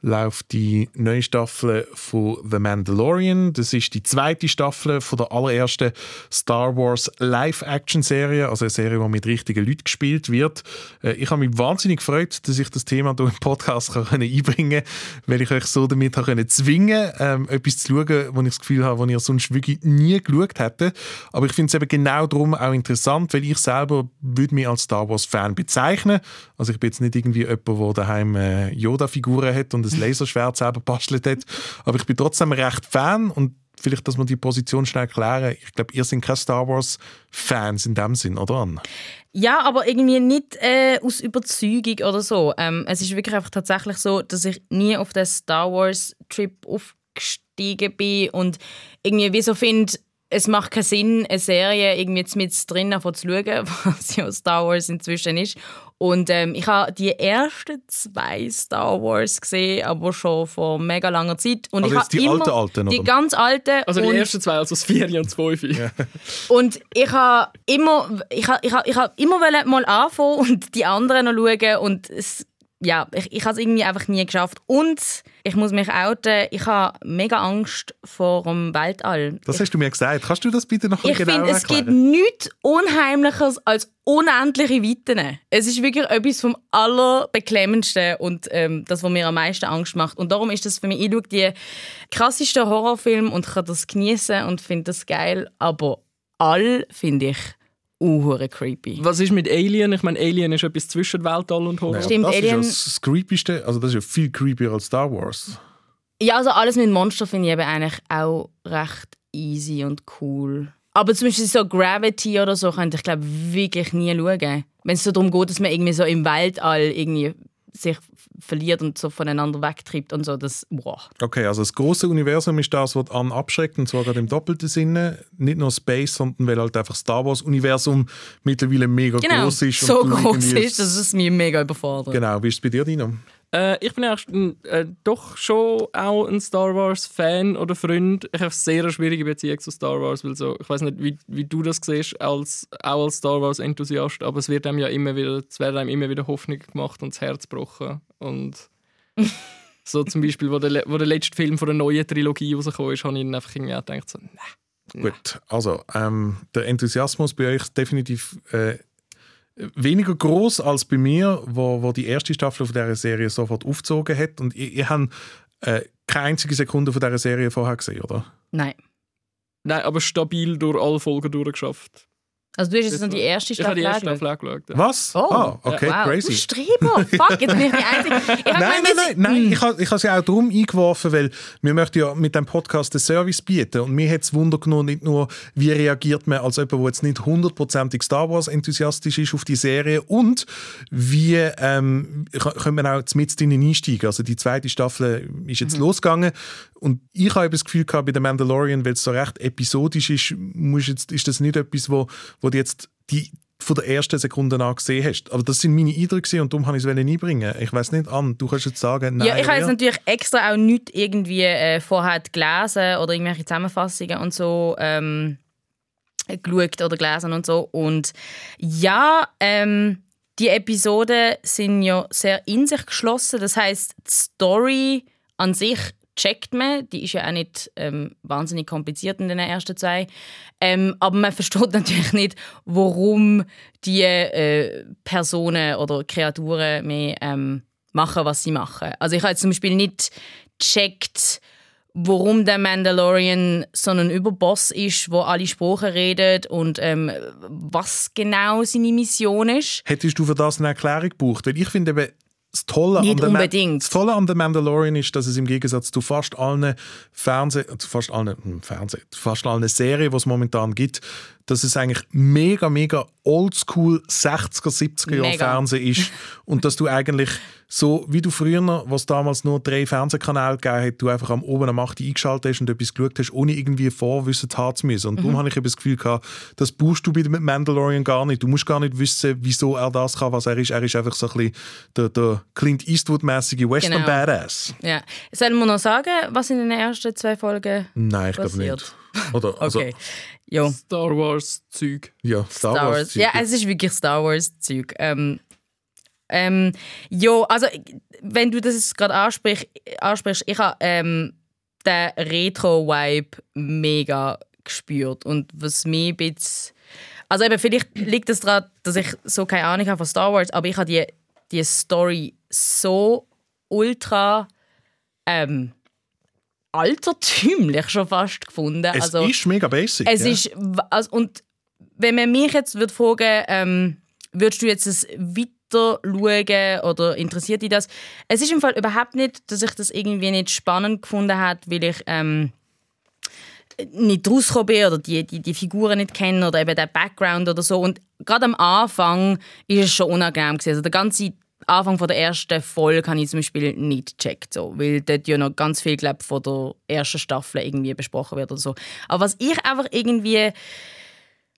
läuft die neue Staffel von The Mandalorian. Das ist die zweite Staffel von der allerersten Star Wars Live-Action-Serie, also eine Serie, die mit richtigen Leuten gespielt wird. Äh, Ich habe mich wahnsinnig gefreut, dass ich das Thema hier im Podcast kann einbringen konnte, weil ich euch so damit können zwingen ähm, etwas zu schauen, wo ich das Gefühl habe, wo ihr sonst wirklich nie geschaut hättet. Aber ich finde es eben genau darum auch interessant, weil ich selber würde mich als Star Wars-Fan bezeichnen. Also ich bin jetzt nicht irgendwie jemand, der daheim äh, Yoda-Figuren hat und ein Laserschwert selber bastelt hat, aber ich bin trotzdem recht Fan und vielleicht, dass wir die Position schnell klären. Ich glaube, ihr seid keine Star Wars-Fans in dem Sinn, oder Anne? Ja, aber irgendwie nicht äh, aus Überzeugung oder so. Ähm, es ist wirklich einfach tatsächlich so, dass ich nie auf den Star Wars Trip aufgestiegen bin und irgendwie wie so finde, es macht keinen Sinn, eine Serie irgendwie jetzt mit drin zu schauen, [laughs] was ja Star Wars inzwischen ist. Und ähm, ich habe die ersten zwei Star Wars gesehen, aber schon vor mega langer Zeit. Und Also ich jetzt habe die immer, alten, alten, Die oder? ganz alten. Also die ersten zwei, also das Vier und das Fünf. [laughs] und ich habe immer, ich habe, ich habe, ich habe immer mal anfangen und die anderen noch schauen und es ja, ich, ich habe es irgendwie einfach nie geschafft. Und ich muss mich outen, ich habe mega Angst vor dem Weltall. Das hast du mir gesagt. Kannst du das bitte noch Ich bisschen finde, genauer es gibt erklären? nichts Unheimlicheres als unendliche Weiten. Es ist wirklich etwas vom Allerbeklemmendsten und ähm, das, was mir am meisten Angst macht. Und darum ist das für mich, ich schaue die krassesten Horrorfilme und kann das genießen und finde das geil, aber all finde ich uhure creepy. Was ist mit Alien? Ich meine, Alien ist etwas zwischen Weltall und Horror. Naja, Stimmt, das Alien- ist ja das Creepyste. Also das ist ja viel creepier als Star Wars. Ja, also alles mit Monster finde ich eben eigentlich auch recht easy und cool. Aber zum Beispiel so Gravity oder so könnte ich glaube wirklich nie schauen. Wenn es so darum geht, dass man irgendwie so im Weltall irgendwie sich verliert und so voneinander wegtreibt und so, das wow. Okay, also das große Universum ist das, was an abschreckt, und zwar gerade im doppelten Sinne. Nicht nur Space, sondern weil halt einfach Star Wars-Universum mittlerweile mega Genau, groß ist. so und du groß ist, dass es mich mega überfordert. Genau, wie ist es bei dir, Dino? Äh, ich bin erst, äh, doch schon auch ein Star Wars-Fan oder Freund. Ich habe eine sehr schwierige Beziehung zu Star Wars, weil so, ich weiß nicht, wie, wie du das siehst, als, auch als Star Wars-Enthusiast, aber es wird einem ja immer wieder, es wird einem immer wieder Hoffnung gemacht und das Herz gebrochen. Und [laughs] so zum Beispiel, wo der, wo der letzte Film von der neuen Trilogie rausgekommen ist, habe ich dann einfach irgendwie auch gedacht, so, nein. Gut, also ähm, der Enthusiasmus bei euch ist definitiv äh, weniger groß als bei mir, wo, wo die erste Staffel von dieser Serie sofort aufgezogen hat. Und ihr, ihr habt äh, keine einzige Sekunde von dieser Serie vorher gesehen, oder? Nein. Nein, aber stabil durch alle Folgen durchgeschafft. Also du hast jetzt noch die erste Ich habe die erste angeschaut? Staffel auch geschaut. ja. Was? Oh, ah, okay, wow. crazy. Du Streber! [laughs] Fuck, jetzt bin ich die Einzige. Ich Nein, nein, nein, nein. Ich habe ich sie auch darum eingeworfen, weil wir möchten ja mit dem Podcast einen Service bieten. Und mir hat es Wunder genommen, nicht nur, wie reagiert man als jemand, der jetzt nicht hundertprozentig Star Wars enthusiastisch ist auf die Serie und wie ähm, können wir auch mit drinnen einsteigen. Also die zweite Staffel ist jetzt losgegangen und ich habe das Gefühl gehabt, bei The Mandalorian, weil es so recht episodisch ist, muss jetzt, ist das nicht etwas, wo, wo du jetzt die von der ersten Sekunde an gesehen hast. Aber das sind meine Eindrücke und darum habe ich es einbringen. Ich weiß nicht, an, du kannst jetzt sagen, nein. ja, ich habe jetzt natürlich extra auch nicht irgendwie äh, vorher gelesen oder irgendwelche Zusammenfassungen und so ähm, geschaut oder gelesen und so. Und ja, ähm, die Episoden sind ja sehr in sich geschlossen. Das heißt, die Story an sich checkt man. Die ist ja auch nicht ähm, wahnsinnig kompliziert in den ersten zwei. Ähm, aber man [laughs] versteht natürlich nicht, warum die äh, Personen oder Kreaturen mehr ähm, machen, was sie machen. Also ich habe jetzt zum Beispiel nicht checkt, warum der Mandalorian so ein Überboss ist, wo alle Sprachen redet und ähm, was genau seine Mission ist. Hättest du für das eine Erklärung gebraucht? Weil ich finde das Tolle, Nicht an unbedingt. das Tolle an The Mandalorian ist, dass es im Gegensatz zu fast allen Fernseh, zu fast allen hm, Fernseh, zu fast allen Serien, die es momentan gibt, dass es eigentlich mega, mega oldschool 60er, 70er Jahre. Fernsehen ist [laughs] und dass du eigentlich so, wie du früher, was damals nur drei Fernsehkanäle gegeben hat, du einfach am oben am 8 eingeschaltet hast und etwas geschaut hast, ohne irgendwie Vorwissen haben zu müssen. Und darum habe ich eben das Gefühl gehabt, das brauchst du bei dem Mandalorian gar nicht. Du musst gar nicht wissen, wieso er das kann, was er ist. Er ist einfach so ein bisschen der, der Clint Eastwood-mäßige Western Genau. Badass. Ja. Sollen wir noch sagen, was in den ersten zwei Folgen Nein, ich glaube passiert? nicht. Oder, also, Okay. Jo. Star Wars-Zeug. ja, Star, Star Wars. Wars. Ja, es ist wirklich Star Wars-Zeug. Ähm, ähm, jo, also wenn du das gerade ansprichst, ansprichst, ich habe ähm, den Retro-Vibe mega gespürt und was mir ein bisschen... Also eben, vielleicht liegt es daran, dass ich so keine Ahnung habe von Star Wars, aber ich habe die, die Story so ultra ähm, altertümlich schon fast gefunden. Es also, ist mega basic. es ja. ist, also, und wenn man mich jetzt würde fragen, ähm, würdest du jetzt es weiter schauen oder interessiert dich das? Es ist im Fall überhaupt nicht, dass ich das irgendwie nicht spannend gefunden habe, weil ich ähm, nicht rausgekommen bin oder die, die, die Figuren nicht kenne oder eben den Background oder so. Und gerade am Anfang ist es schon unangenehm gewesen. Also der ganze Anfang von der ersten Folge habe ich zum Beispiel nicht gecheckt, so, weil dort ja noch ganz viel glaub, von der ersten Staffel irgendwie besprochen wird oder so. Aber was ich einfach irgendwie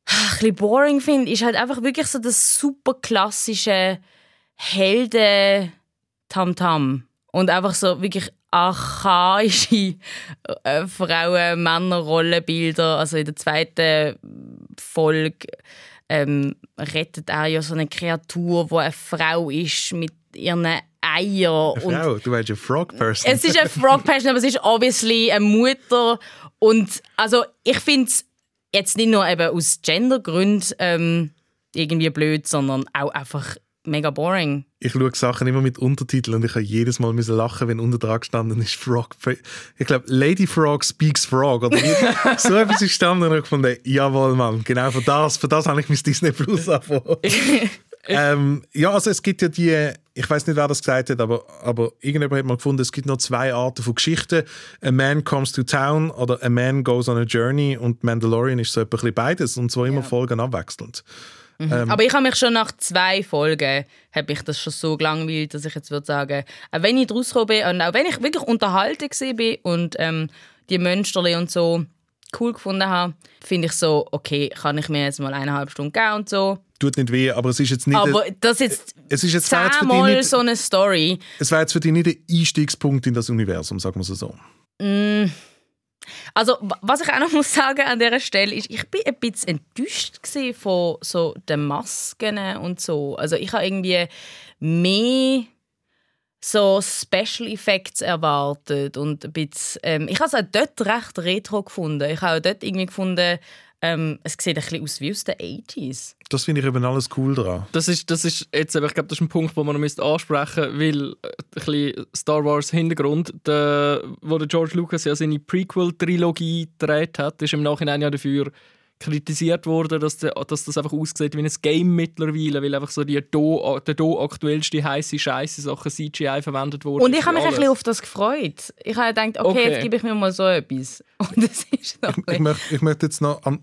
ein bisschen boring finde, ist halt einfach wirklich so das super klassische Helden-Tamtam. Und einfach so wirklich archaische äh, Frauen-Männer-Rollenbilder. Also in der zweiten Folge ähm, rettet er ja so eine Kreatur, wo eine Frau ist mit ihren Eier. Eine und Frau, du meinst eine Frog-Person. es ist eine Frog-Person, aber es ist obviously eine Mutter. Und also ich finde es jetzt nicht nur eben aus Gendergründen ähm, irgendwie blöd, sondern auch einfach mega boring. ich schaue Sachen immer mit Untertiteln und ich habe jedes Mal müssen lachen, wenn unter dran gestanden ist Frog. Ich glaube, Lady Frog speaks Frog. Oder wie- [laughs] so etwas ist gestanden und ich gefunden, jawohl, Mann, genau für das, für das habe ich mein Disney Plus [laughs] angefangen. Ähm, ja, also es gibt ja die, ich weiß nicht, wer das gesagt hat, aber, aber irgendjemand hat mal gefunden, es gibt noch zwei Arten von Geschichten. A Man Comes to Town oder A Man Goes on a Journey und Mandalorian ist so ein bisschen beides und zwar immer Folgen abwechselnd. Ähm, Aber ich habe mich schon nach zwei Folgen habe ich das schon so gelangweilt, dass ich jetzt würde sagen, auch wenn ich draus gekommen bin und auch wenn ich wirklich unterhalten bin und ähm, die Mönsterli und so cool gefunden habe, finde ich so, okay, kann ich mir jetzt mal eineinhalb Stunden geben und so. Tut nicht weh, aber es ist jetzt nicht... Aber das jetzt es ist jetzt, zehnmal nicht, so eine Story. es wäre jetzt für dich nicht ein Einstiegspunkt in das Universum, sagen wir es so. Mm. Also, wa- was ich auch noch muss sagen an dieser Stelle ist, ich bin ein bisschen enttäuscht von so den Masken und so. Also, ich habe irgendwie mehr so Special Effects erwartet und ein bisschen, ähm, ich habe es auch dort recht retro gefunden. Ich habe auch dort irgendwie gefunden, ähm, es sieht ein bisschen aus wie aus den 80s. Das finde ich eben alles cool daran. Das ist, das ist jetzt, aber ich glaube, das ist ein Punkt, den man noch müsste ansprechen müsste, weil äh, ein bisschen Star Wars Hintergrund, der, wo der George Lucas ja seine Prequel-Trilogie gedreht hat, ist im Nachhinein ja dafür kritisiert worden, dass, der, dass das einfach aussieht wie ein Game mittlerweile, weil einfach so die do, der do aktuellste heiße Scheiße Sachen CGI verwendet wurden. Und ich habe mich ein Alles. bisschen auf das gefreut. Ich habe gedacht, okay, Okay. jetzt gebe ich mir mal so etwas. [laughs] Und das ist noch ein Ich bisschen- möchte, ich möchte jetzt noch an,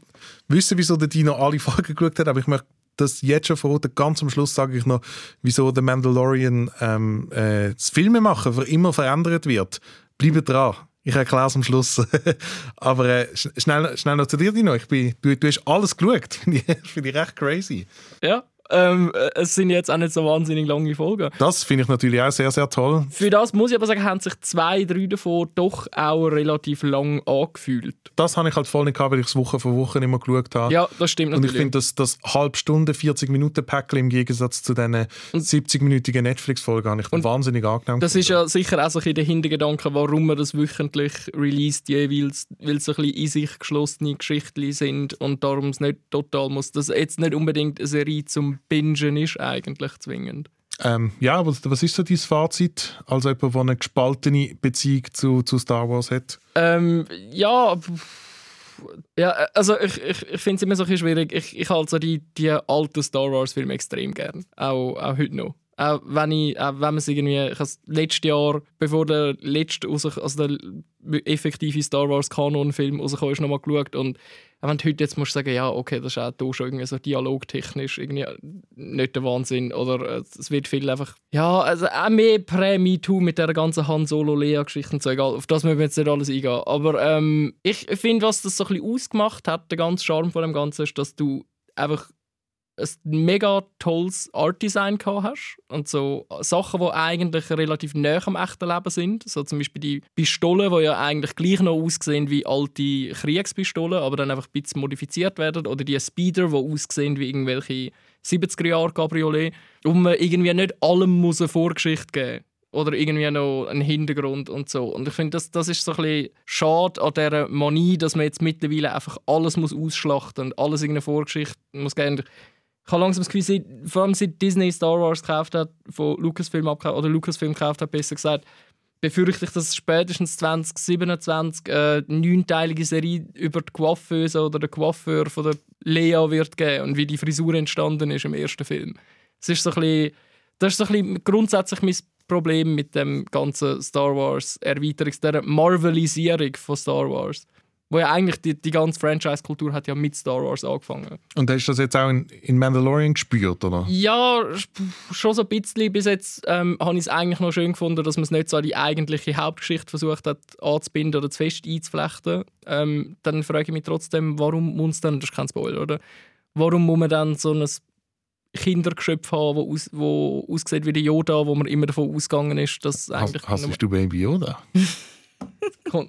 wissen, wieso der Dino alle Folgen geschaut hat, aber ich möchte das jetzt schon verraten. Ganz am Schluss sage ich noch, wieso der Mandalorian ähm, äh, das Filme machen für immer verändert wird. Bleibt dran. Ich erkläre es am Schluss. [laughs] aber äh, sch- schnell, schnell noch zu dir, Dino. Ich bin, du, du hast alles geschaut. [laughs] Finde ich, finde ich recht crazy. Ja, ähm, äh, es sind jetzt auch nicht so wahnsinnig lange Folgen. Das finde ich natürlich auch sehr, sehr toll. Für das muss ich aber sagen, haben sich zwei, drei davon doch auch relativ lang angefühlt. Das habe ich halt voll nicht gehabt, weil ich es Woche für Woche immer geschaut habe. Ja, das stimmt Und ich natürlich. finde, das, das halb Stunde, 40 Minuten Päckchen im Gegensatz zu diesen 70-minütigen Netflix-Folgen habe ich wahnsinnig angenehm. Das ist ja sicher auch so ein der Hintergedanke, warum man das wöchentlich released, jeweils, weil es ein bisschen in sich geschlossene Geschichten sind und darum es nicht total muss, dass jetzt nicht unbedingt eine Serie zum Bingen ist, eigentlich zwingend. Ähm, ja, aber was ist so dein Fazit als jemand, der eine gespaltene Beziehung zu, zu Star Wars hat? Ähm, ja, ja, also ich, ich, ich finde es immer so ein bisschen schwierig. Ich, ich halte so die, die alten Star Wars-Filme extrem gern. Auch, auch heute noch. Auch wenn, ich, auch wenn man es irgendwie, ich habe letztes Jahr, bevor der letzte, also der effektive Star Wars Kanon-Film rausgekommen ist, nochmal geschaut und wenn du heute jetzt musst sagen, ja, okay, das ist auch hier schon irgendwie so dialogtechnisch irgendwie nicht der Wahnsinn oder es wird viel einfach, ja, also auch mehr Prä-MeToo mit der ganzen Han Solo-Lea-Geschichte und so, egal, auf das müssen wir jetzt nicht alles eingehen, aber ähm, ich finde, was das so ein bisschen ausgemacht hat, der ganze Charme von dem Ganzen, ist, dass du einfach ein mega tolles Art-Design hast und so Sachen, die eigentlich relativ nah am echten Leben sind. So zum Beispiel die Pistolen, die ja eigentlich gleich noch aussehen wie alte Kriegspistolen, aber dann einfach ein bisschen modifiziert werden. Oder die Speeder, die aussehen wie irgendwelche 70er-Jahre-Cabriolet. Und man irgendwie nicht allem muss eine Vorgeschichte geben oder irgendwie noch einen Hintergrund und so. Und ich finde, das, das ist so ein bisschen schade an dieser Manie, dass man jetzt mittlerweile einfach alles muss ausschlachten und alles irgendeine Vorgeschichte muss geben. Ich habe langsam das Gefühl, vor allem seit Disney Star Wars gekauft hat, von Lucasfilm abgekauft, oder Lucasfilm gekauft hat, besser gesagt, befürchte ich, dass es spätestens 2027 äh, eine neunteilige Serie über die Coiffeuse oder den Coiffeur von der Lea wird geben und wie die Frisur entstanden ist im ersten Film. Das ist so ein bisschen, das ist so ein bisschen grundsätzlich mein Problem mit dem ganzen Star Wars Erweiterung, der Marvelisierung von Star Wars. Wo ja eigentlich die, die ganze Franchise-Kultur hat ja mit Star Wars angefangen. Und hast du das jetzt auch in, in Mandalorian gespürt, oder? Ja, schon so ein bisschen. Bis jetzt ähm, habe ich es eigentlich noch schön gefunden, dass man es nicht so an die eigentliche Hauptgeschichte versucht hat anzubinden oder zu fest einzuflechten. Ähm, dann frage ich mich trotzdem, warum muss dann, das ist kein Spoiler, oder? Warum muss man dann so ein Kindergeschöpf haben, wo, aus, wo aussieht wie der Yoda, wo man immer davon ausgegangen ist, dass Hast, eigentlich... hast du Baby Yoda? [laughs] [laughs]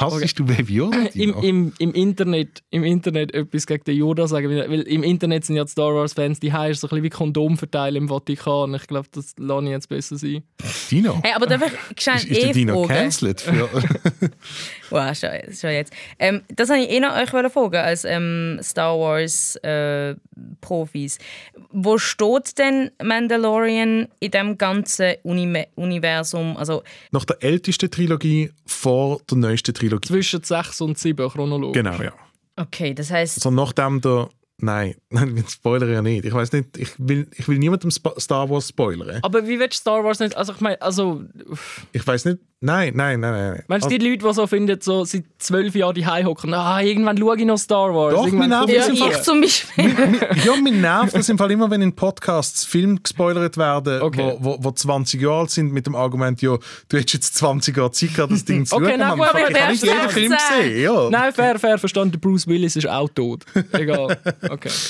Hassest du Baby Yoda? Im, im, im, Internet, Im Internet etwas gegen den Yoda sagen, weil im Internet sind ja die Star Wars-Fans, die haben so ein bisschen wie Kondom verteilen im Vatikan. Ich glaube, das lasse ich jetzt besser sein. Dino? Hey, aber darf ich ist, ist der eh Dino fragen? cancelled? [laughs] Wow, schon, schon jetzt. Ähm, das wollte ich eh noch euch fragen, als ähm, Star Wars äh, Profis. Wo steht denn Mandalorian in dem ganzen Uni Universum? Also, Nach der ältesten Trilogie vor der neuesten Trilogie. Zwischen 6 und 7 chronologisch. Genau, ja. okay, das heißt, Also nachdem der... Nein, [laughs] nein, wir spoilern ja nicht. Ich weiß nicht, ich will, ich will niemandem Sp Star Wars spoilern. Aber wie du Star Wars nicht. Also, ich meine, also. Ich weiß nicht... Nein, nein, nein, nein. Meinst du, Also, die Leute, die so finden, so seit zwölf Jahren die hocken, ah, irgendwann schaue ich noch Star Wars. Doch, irgendwann mir nervt das ja, im im ich zum Beispiel. [laughs] ja, mir nervt das im Fall immer, wenn in Podcasts Filme gespoilert werden, Okay. wo, wo, wo 20 Jahre alt sind, mit dem Argument, ja, du hättest jetzt 20 Jahre Zeit gehabt, das Ding [laughs] zu Okay, schauen. nein, fuck, ich der habe nicht ist jeden Film 16. gesehen. Ja. Nein, fair, fair, verstanden. Bruce Willis ist auch tot. Egal. Okay. [laughs]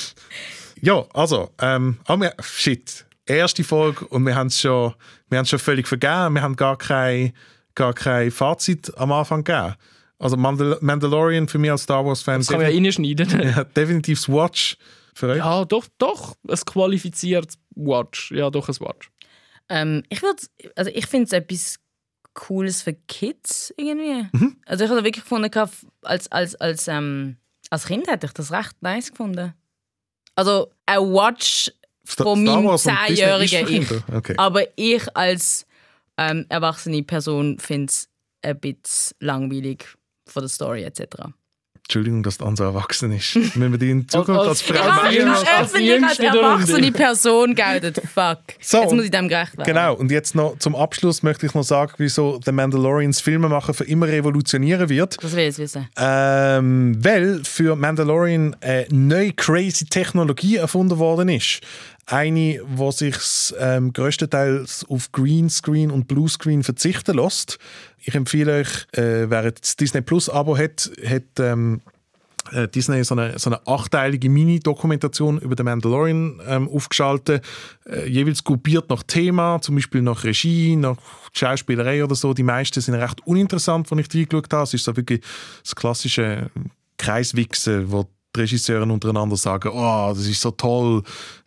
Ja, also, ähm, wir, shit, erste Folge und wir haben es schon, wir schon völlig vergeben. Wir haben gar kein, gar kein Fazit am Anfang gegeben. Also Mandal Mandalorian für mich als Star Wars-Fan Das kann man ja reinschneiden. [laughs] ja, definitiv das Watch für euch. Ja, doch, doch. Es qualifiziert Watch. Ja, doch, ein Watch. ähm, ich würde, also ich finde es etwas Cooles für Kids irgendwie. Mhm. Also ich habe wirklich gefunden, als, als, als, ähm, als Kind hätte ich das recht nice gefunden. Also ein Watch von Star meinem zehnjährigen für Ich. Okay. Aber ich als ähm, erwachsene Person finde es ein bisschen langweilig von der Story etc. Entschuldigung, dass der andere erwachsen ist. Wenn wir die in [laughs] Zukunft Als- Frau Ich habe mich Jüngste- als als öffentlich als erwachsene Person geoutet. Fuck. So, Jetzt muss ich dem gerecht werden. Genau, und jetzt noch zum Abschluss möchte ich noch sagen, wieso The Mandalorians Filmemacher für immer revolutionieren wird. Das will ich jetzt wissen. Ähm, weil für Mandalorian eine neue crazy Technologie erfunden worden ist. Eine, die sich ähm, größtenteils auf Greenscreen und Bluescreen verzichten lässt. Ich empfehle euch, äh, wer das Disney Plus Abo hat, hat ähm, äh, Disney so eine, so eine achteilige Mini-Dokumentation über den Mandalorian ähm, aufgeschaltet, äh, jeweils gruppiert nach Thema, zum Beispiel nach Regie, nach Schauspielerei oder so. Die meisten sind recht uninteressant, wenn ich reingeschaut habe. Es ist so wirklich das klassische Kreiswichsen, wo die Regisseure untereinander sagen, oh, das ist so toll.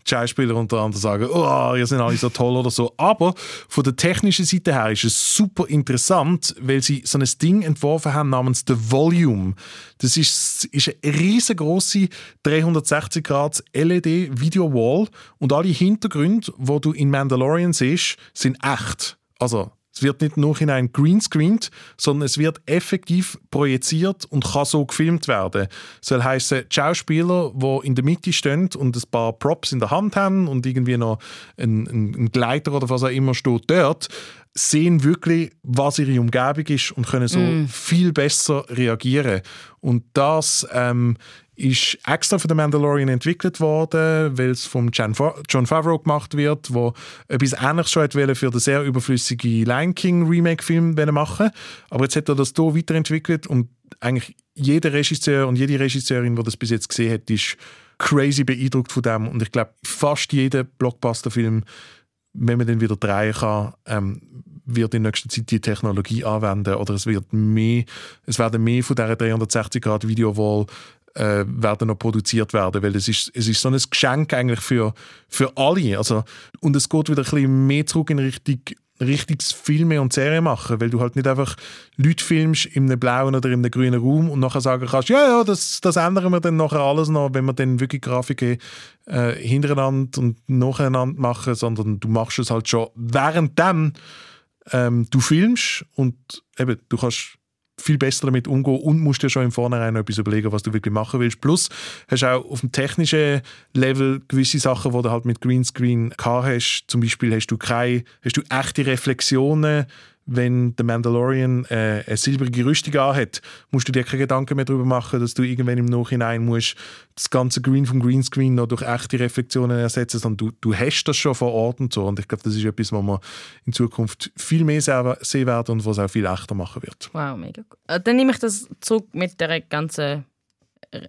Die Schauspieler untereinander sagen, oh, ihr seid alle so toll oder so. Aber von der technischen Seite her ist es super interessant, weil sie so ein Ding entworfen haben namens The Volume. Das ist, ist eine riesengroße 360 Grad LED Video Wall und alle Hintergründe, wo du in Mandalorian siehst, sind echt. Also es wird nicht nur in ein Greenscreened, sondern es wird effektiv projiziert und kann so gefilmt werden. Das soll heißen, die Schauspieler, die in der Mitte stehen und ein paar Props in der Hand haben und irgendwie noch ein, Gleiter oder was auch immer steht dort, sehen wirklich, was ihre Umgebung ist und können so viel besser reagieren. Und das ähm, ist extra für den Mandalorian entwickelt worden, weil es vom John Fa- John Favreau gemacht wird, wo etwas Ähnliches schon wollen für den sehr überflüssigen Lion King Remake-Film machen. Aber jetzt hat er das hier weiterentwickelt und eigentlich jeder Regisseur und jede Regisseurin, die das bis jetzt gesehen hat, ist crazy beeindruckt von dem. Und ich glaube, fast jeder Blockbuster-Film, wenn man den wieder drehen kann, ähm, wird in nächster Zeit die Technologie anwenden oder es wird mehr, es werden mehr von dieser 360 Grad Videowall äh, werden noch produziert werden, weil es ist, es ist so ein Geschenk eigentlich für, für alle. Also, und es geht wieder ein bisschen mehr zurück in Richtung richtiges Filme und Serien machen, weil du halt nicht einfach Leute filmst in einem blauen oder einem grünen Raum und nachher sagen kannst, ja, ja, das, das ändern wir dann nachher alles noch, wenn wir dann wirklich Grafiken äh, hintereinander und nacheinander machen, sondern du machst es halt schon währenddem ähm, du filmst und eben, du kannst viel besser damit umgehen und musst dir schon im Vornherein etwas überlegen, was du wirklich machen willst. Plus hast du auch auf dem technischen Level gewisse Sachen, die du halt mit Greenscreen gehabt hast. Zum Beispiel hast du keine, hast du echte Reflexionen, wenn der Mandalorian äh, eine silbrige Rüstung anhat, musst du dir keine Gedanken mehr darüber machen, dass du irgendwann im Nachhinein musst das ganze Green vom Greenscreen noch durch echte Reflexionen ersetzen, sondern du, du hast das schon vor Ort und so. Und ich glaube, das ist etwas, was wir in Zukunft viel mehr se- sehen werden und was auch viel echter machen wird. Wow, mega cool. Äh, Dann nehme ich das zurück mit der ganzen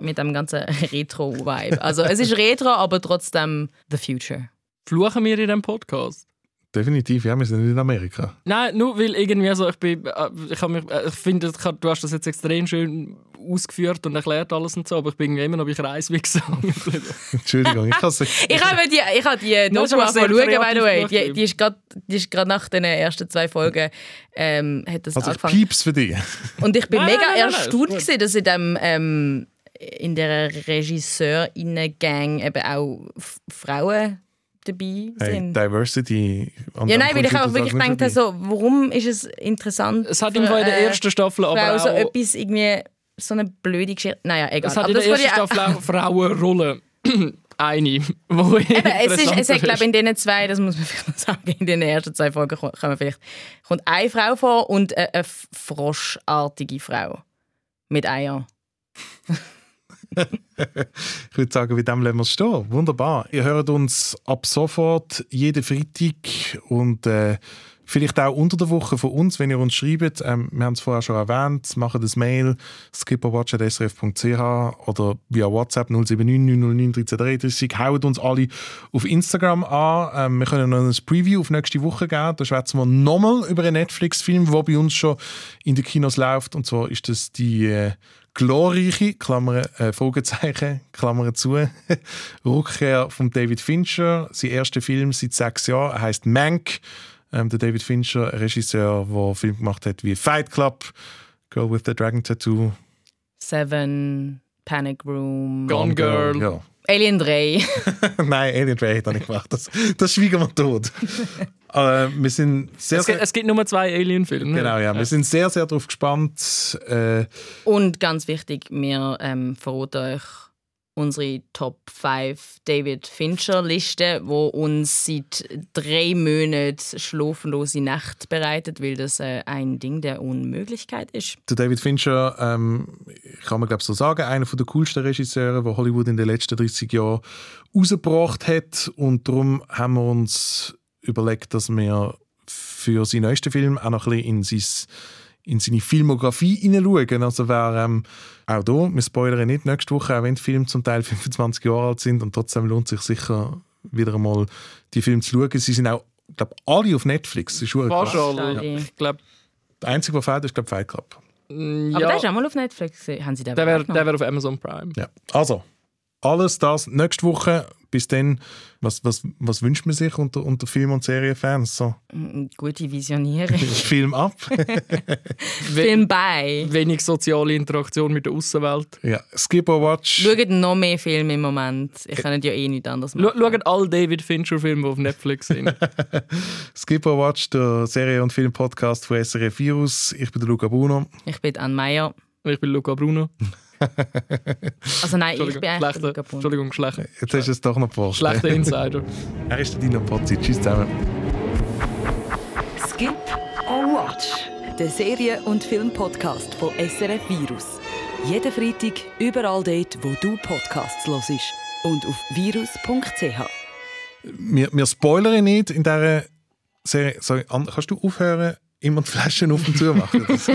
mit dem ganzen [laughs] Retro-Vibe. Also es ist Retro, aber trotzdem the future. Fluchen wir in diesem Podcast? Definitiv, ja, wir sind nicht in Amerika. Nein, nur weil irgendwie so, ich bin, äh, ich, mich, äh, ich finde, ich du hast das jetzt extrem schön ausgeführt und erklärt alles und so, aber ich bin irgendwie immer noch bei Kreisweg [laughs] Entschuldigung, ich kann es [laughs] Ich habe die, ich habe die aber sehr angefangen schauen, by the way. Die, die ist gerade die ist gerade nach den ersten zwei Folgen ähm, hat das Also ich angefangen. pieps für dich. [laughs] Und ich bin Nein, mega nein, nein, nein, erstaunt, gewesen, dass in dem ähm, in der Regisseurinnen-Gang eben auch F- Frauen dabei Hey, sind. Diversity. an ja, nein, weil ich auch wirklich gedacht habe, so, warum ist es interessant Es hat irgendwo in der ersten Staffel aber Frau auch... so etwas irgendwie so eine blöde Geschichte. Naja, egal. es hat Aber in der ersten Staffel auch Frauenrolle. [clears throat] Eine. Wo Eben, es ist, es hat, glaube ist. in diesen zwei, das muss man [laughs] vielleicht noch sagen, in den ersten zwei Folgen ko- kommen vielleicht, kommt eine Frau vor und eine, eine froschartige Frau. Mit Eiern. [laughs] Ich würde sagen, wie dem lassen wir es stehen. Wunderbar. Ihr hört uns ab sofort jeden Freitag und äh, vielleicht auch unter der Woche von uns, wenn ihr uns schreibt. Ähm, wir haben es vorher schon erwähnt. Macht das Mail skipperwatch.srf.ch oder via WhatsApp 079 909 1333. Haut uns alle auf Instagram an. Ähm, wir können noch ein Preview auf nächste Woche geben. Da schwätzen wir nochmal über einen Netflix-Film, der bei uns schon in den Kinos läuft. Und zwar ist das die äh, glorreiche, Klammern, äh, Fragezeichen, Klammern zu, [laughs] Rückkehr von David Fincher. Sein erster Film seit sechs Jahren. Er heißt Mank. Ähm, der David Fincher, Regisseur, der Film gemacht hat wie Fight Club, Girl with the Dragon Tattoo, Seven, Panic Room, Gone Girl. Ja. Alien 3. [laughs] Nein, Alien Ray hat er nicht gemacht. Das, das schwiegen wir tot. [laughs] äh, wir sind sehr, Es gibt, sehr, es gibt nur zwei Alien-Filme. genau, ja, wir sind sehr, sehr darauf gespannt. Äh, Und ganz wichtig, wir ähm, verraten euch unsere Top 5 David Fincher Liste, wo uns seit drei Monaten schlaflose Nacht bereitet, weil das äh, ein Ding der Unmöglichkeit ist. der David Fincher, ähm, kann man glaube so sagen, einer der coolsten Regisseure, die Hollywood in den letzten 30 Jahren rausgebracht hat. Und darum haben wir uns überlegt, dass wir für seinen neuesten Film auch noch ein bisschen in, sein, in seine Filmografie hineinschauen. Also wer ähm, auch da, wir spoilern nicht nächste Woche, auch wenn die Filme zum Teil [laughs] 25 Jahre alt sind und trotzdem lohnt sich sicher wieder einmal die Filme zu schauen. Sie sind auch, glaube alle auf Netflix. Das ist schon alle. Schade. Ich glaube, Der einzige, der fehlt, ist glaube Fight Club. Aber ja, der ist auch mal auf Netflix. Haben Sie den der wäre überhaupt noch? der wär auf Amazon Prime. Ja. Also, alles das nächste Woche. Bis dann, was, was, was wünscht man sich unter, unter Film- und Serienfans? So, Mm, Gute Visionierung. [laughs] Film ab. [laughs] Film bei. Wenig soziale Interaktion mit der Außenwelt. ja. Skip or Watch. Schaut noch mehr Filme im Moment. Ich kann ja eh nichts anderes machen. Schau- Schaut alle David Fincher-Filme, die auf Netflix sind. [laughs] Skip or Watch, der Serie- und Film-Podcast von SRF Virus. Ich bin der Luca Bruno. Ich bin Anne Meyer. ich bin Luca Bruno. [laughs] Also nein, ich bin eigentlich schlechter. Entschuldigung, schlechter, Jetzt hast du es doch noch vor. schlechter [laughs] Insider. Er ist der Dino Pozzi. Tschüss zusammen. Skip or Watch, der Serien- und Filmpodcast von SRF Virus. Jeden Freitag überall dort, wo du Podcasts hörst und auf virus.ch. Wir, wir spoilern nicht in dieser Serie. Sorry, Ann, kannst du aufhören, immer die Flaschen auf und zu machen? [laughs] Das,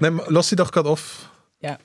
Nein, lass sie doch gerade off. Ja.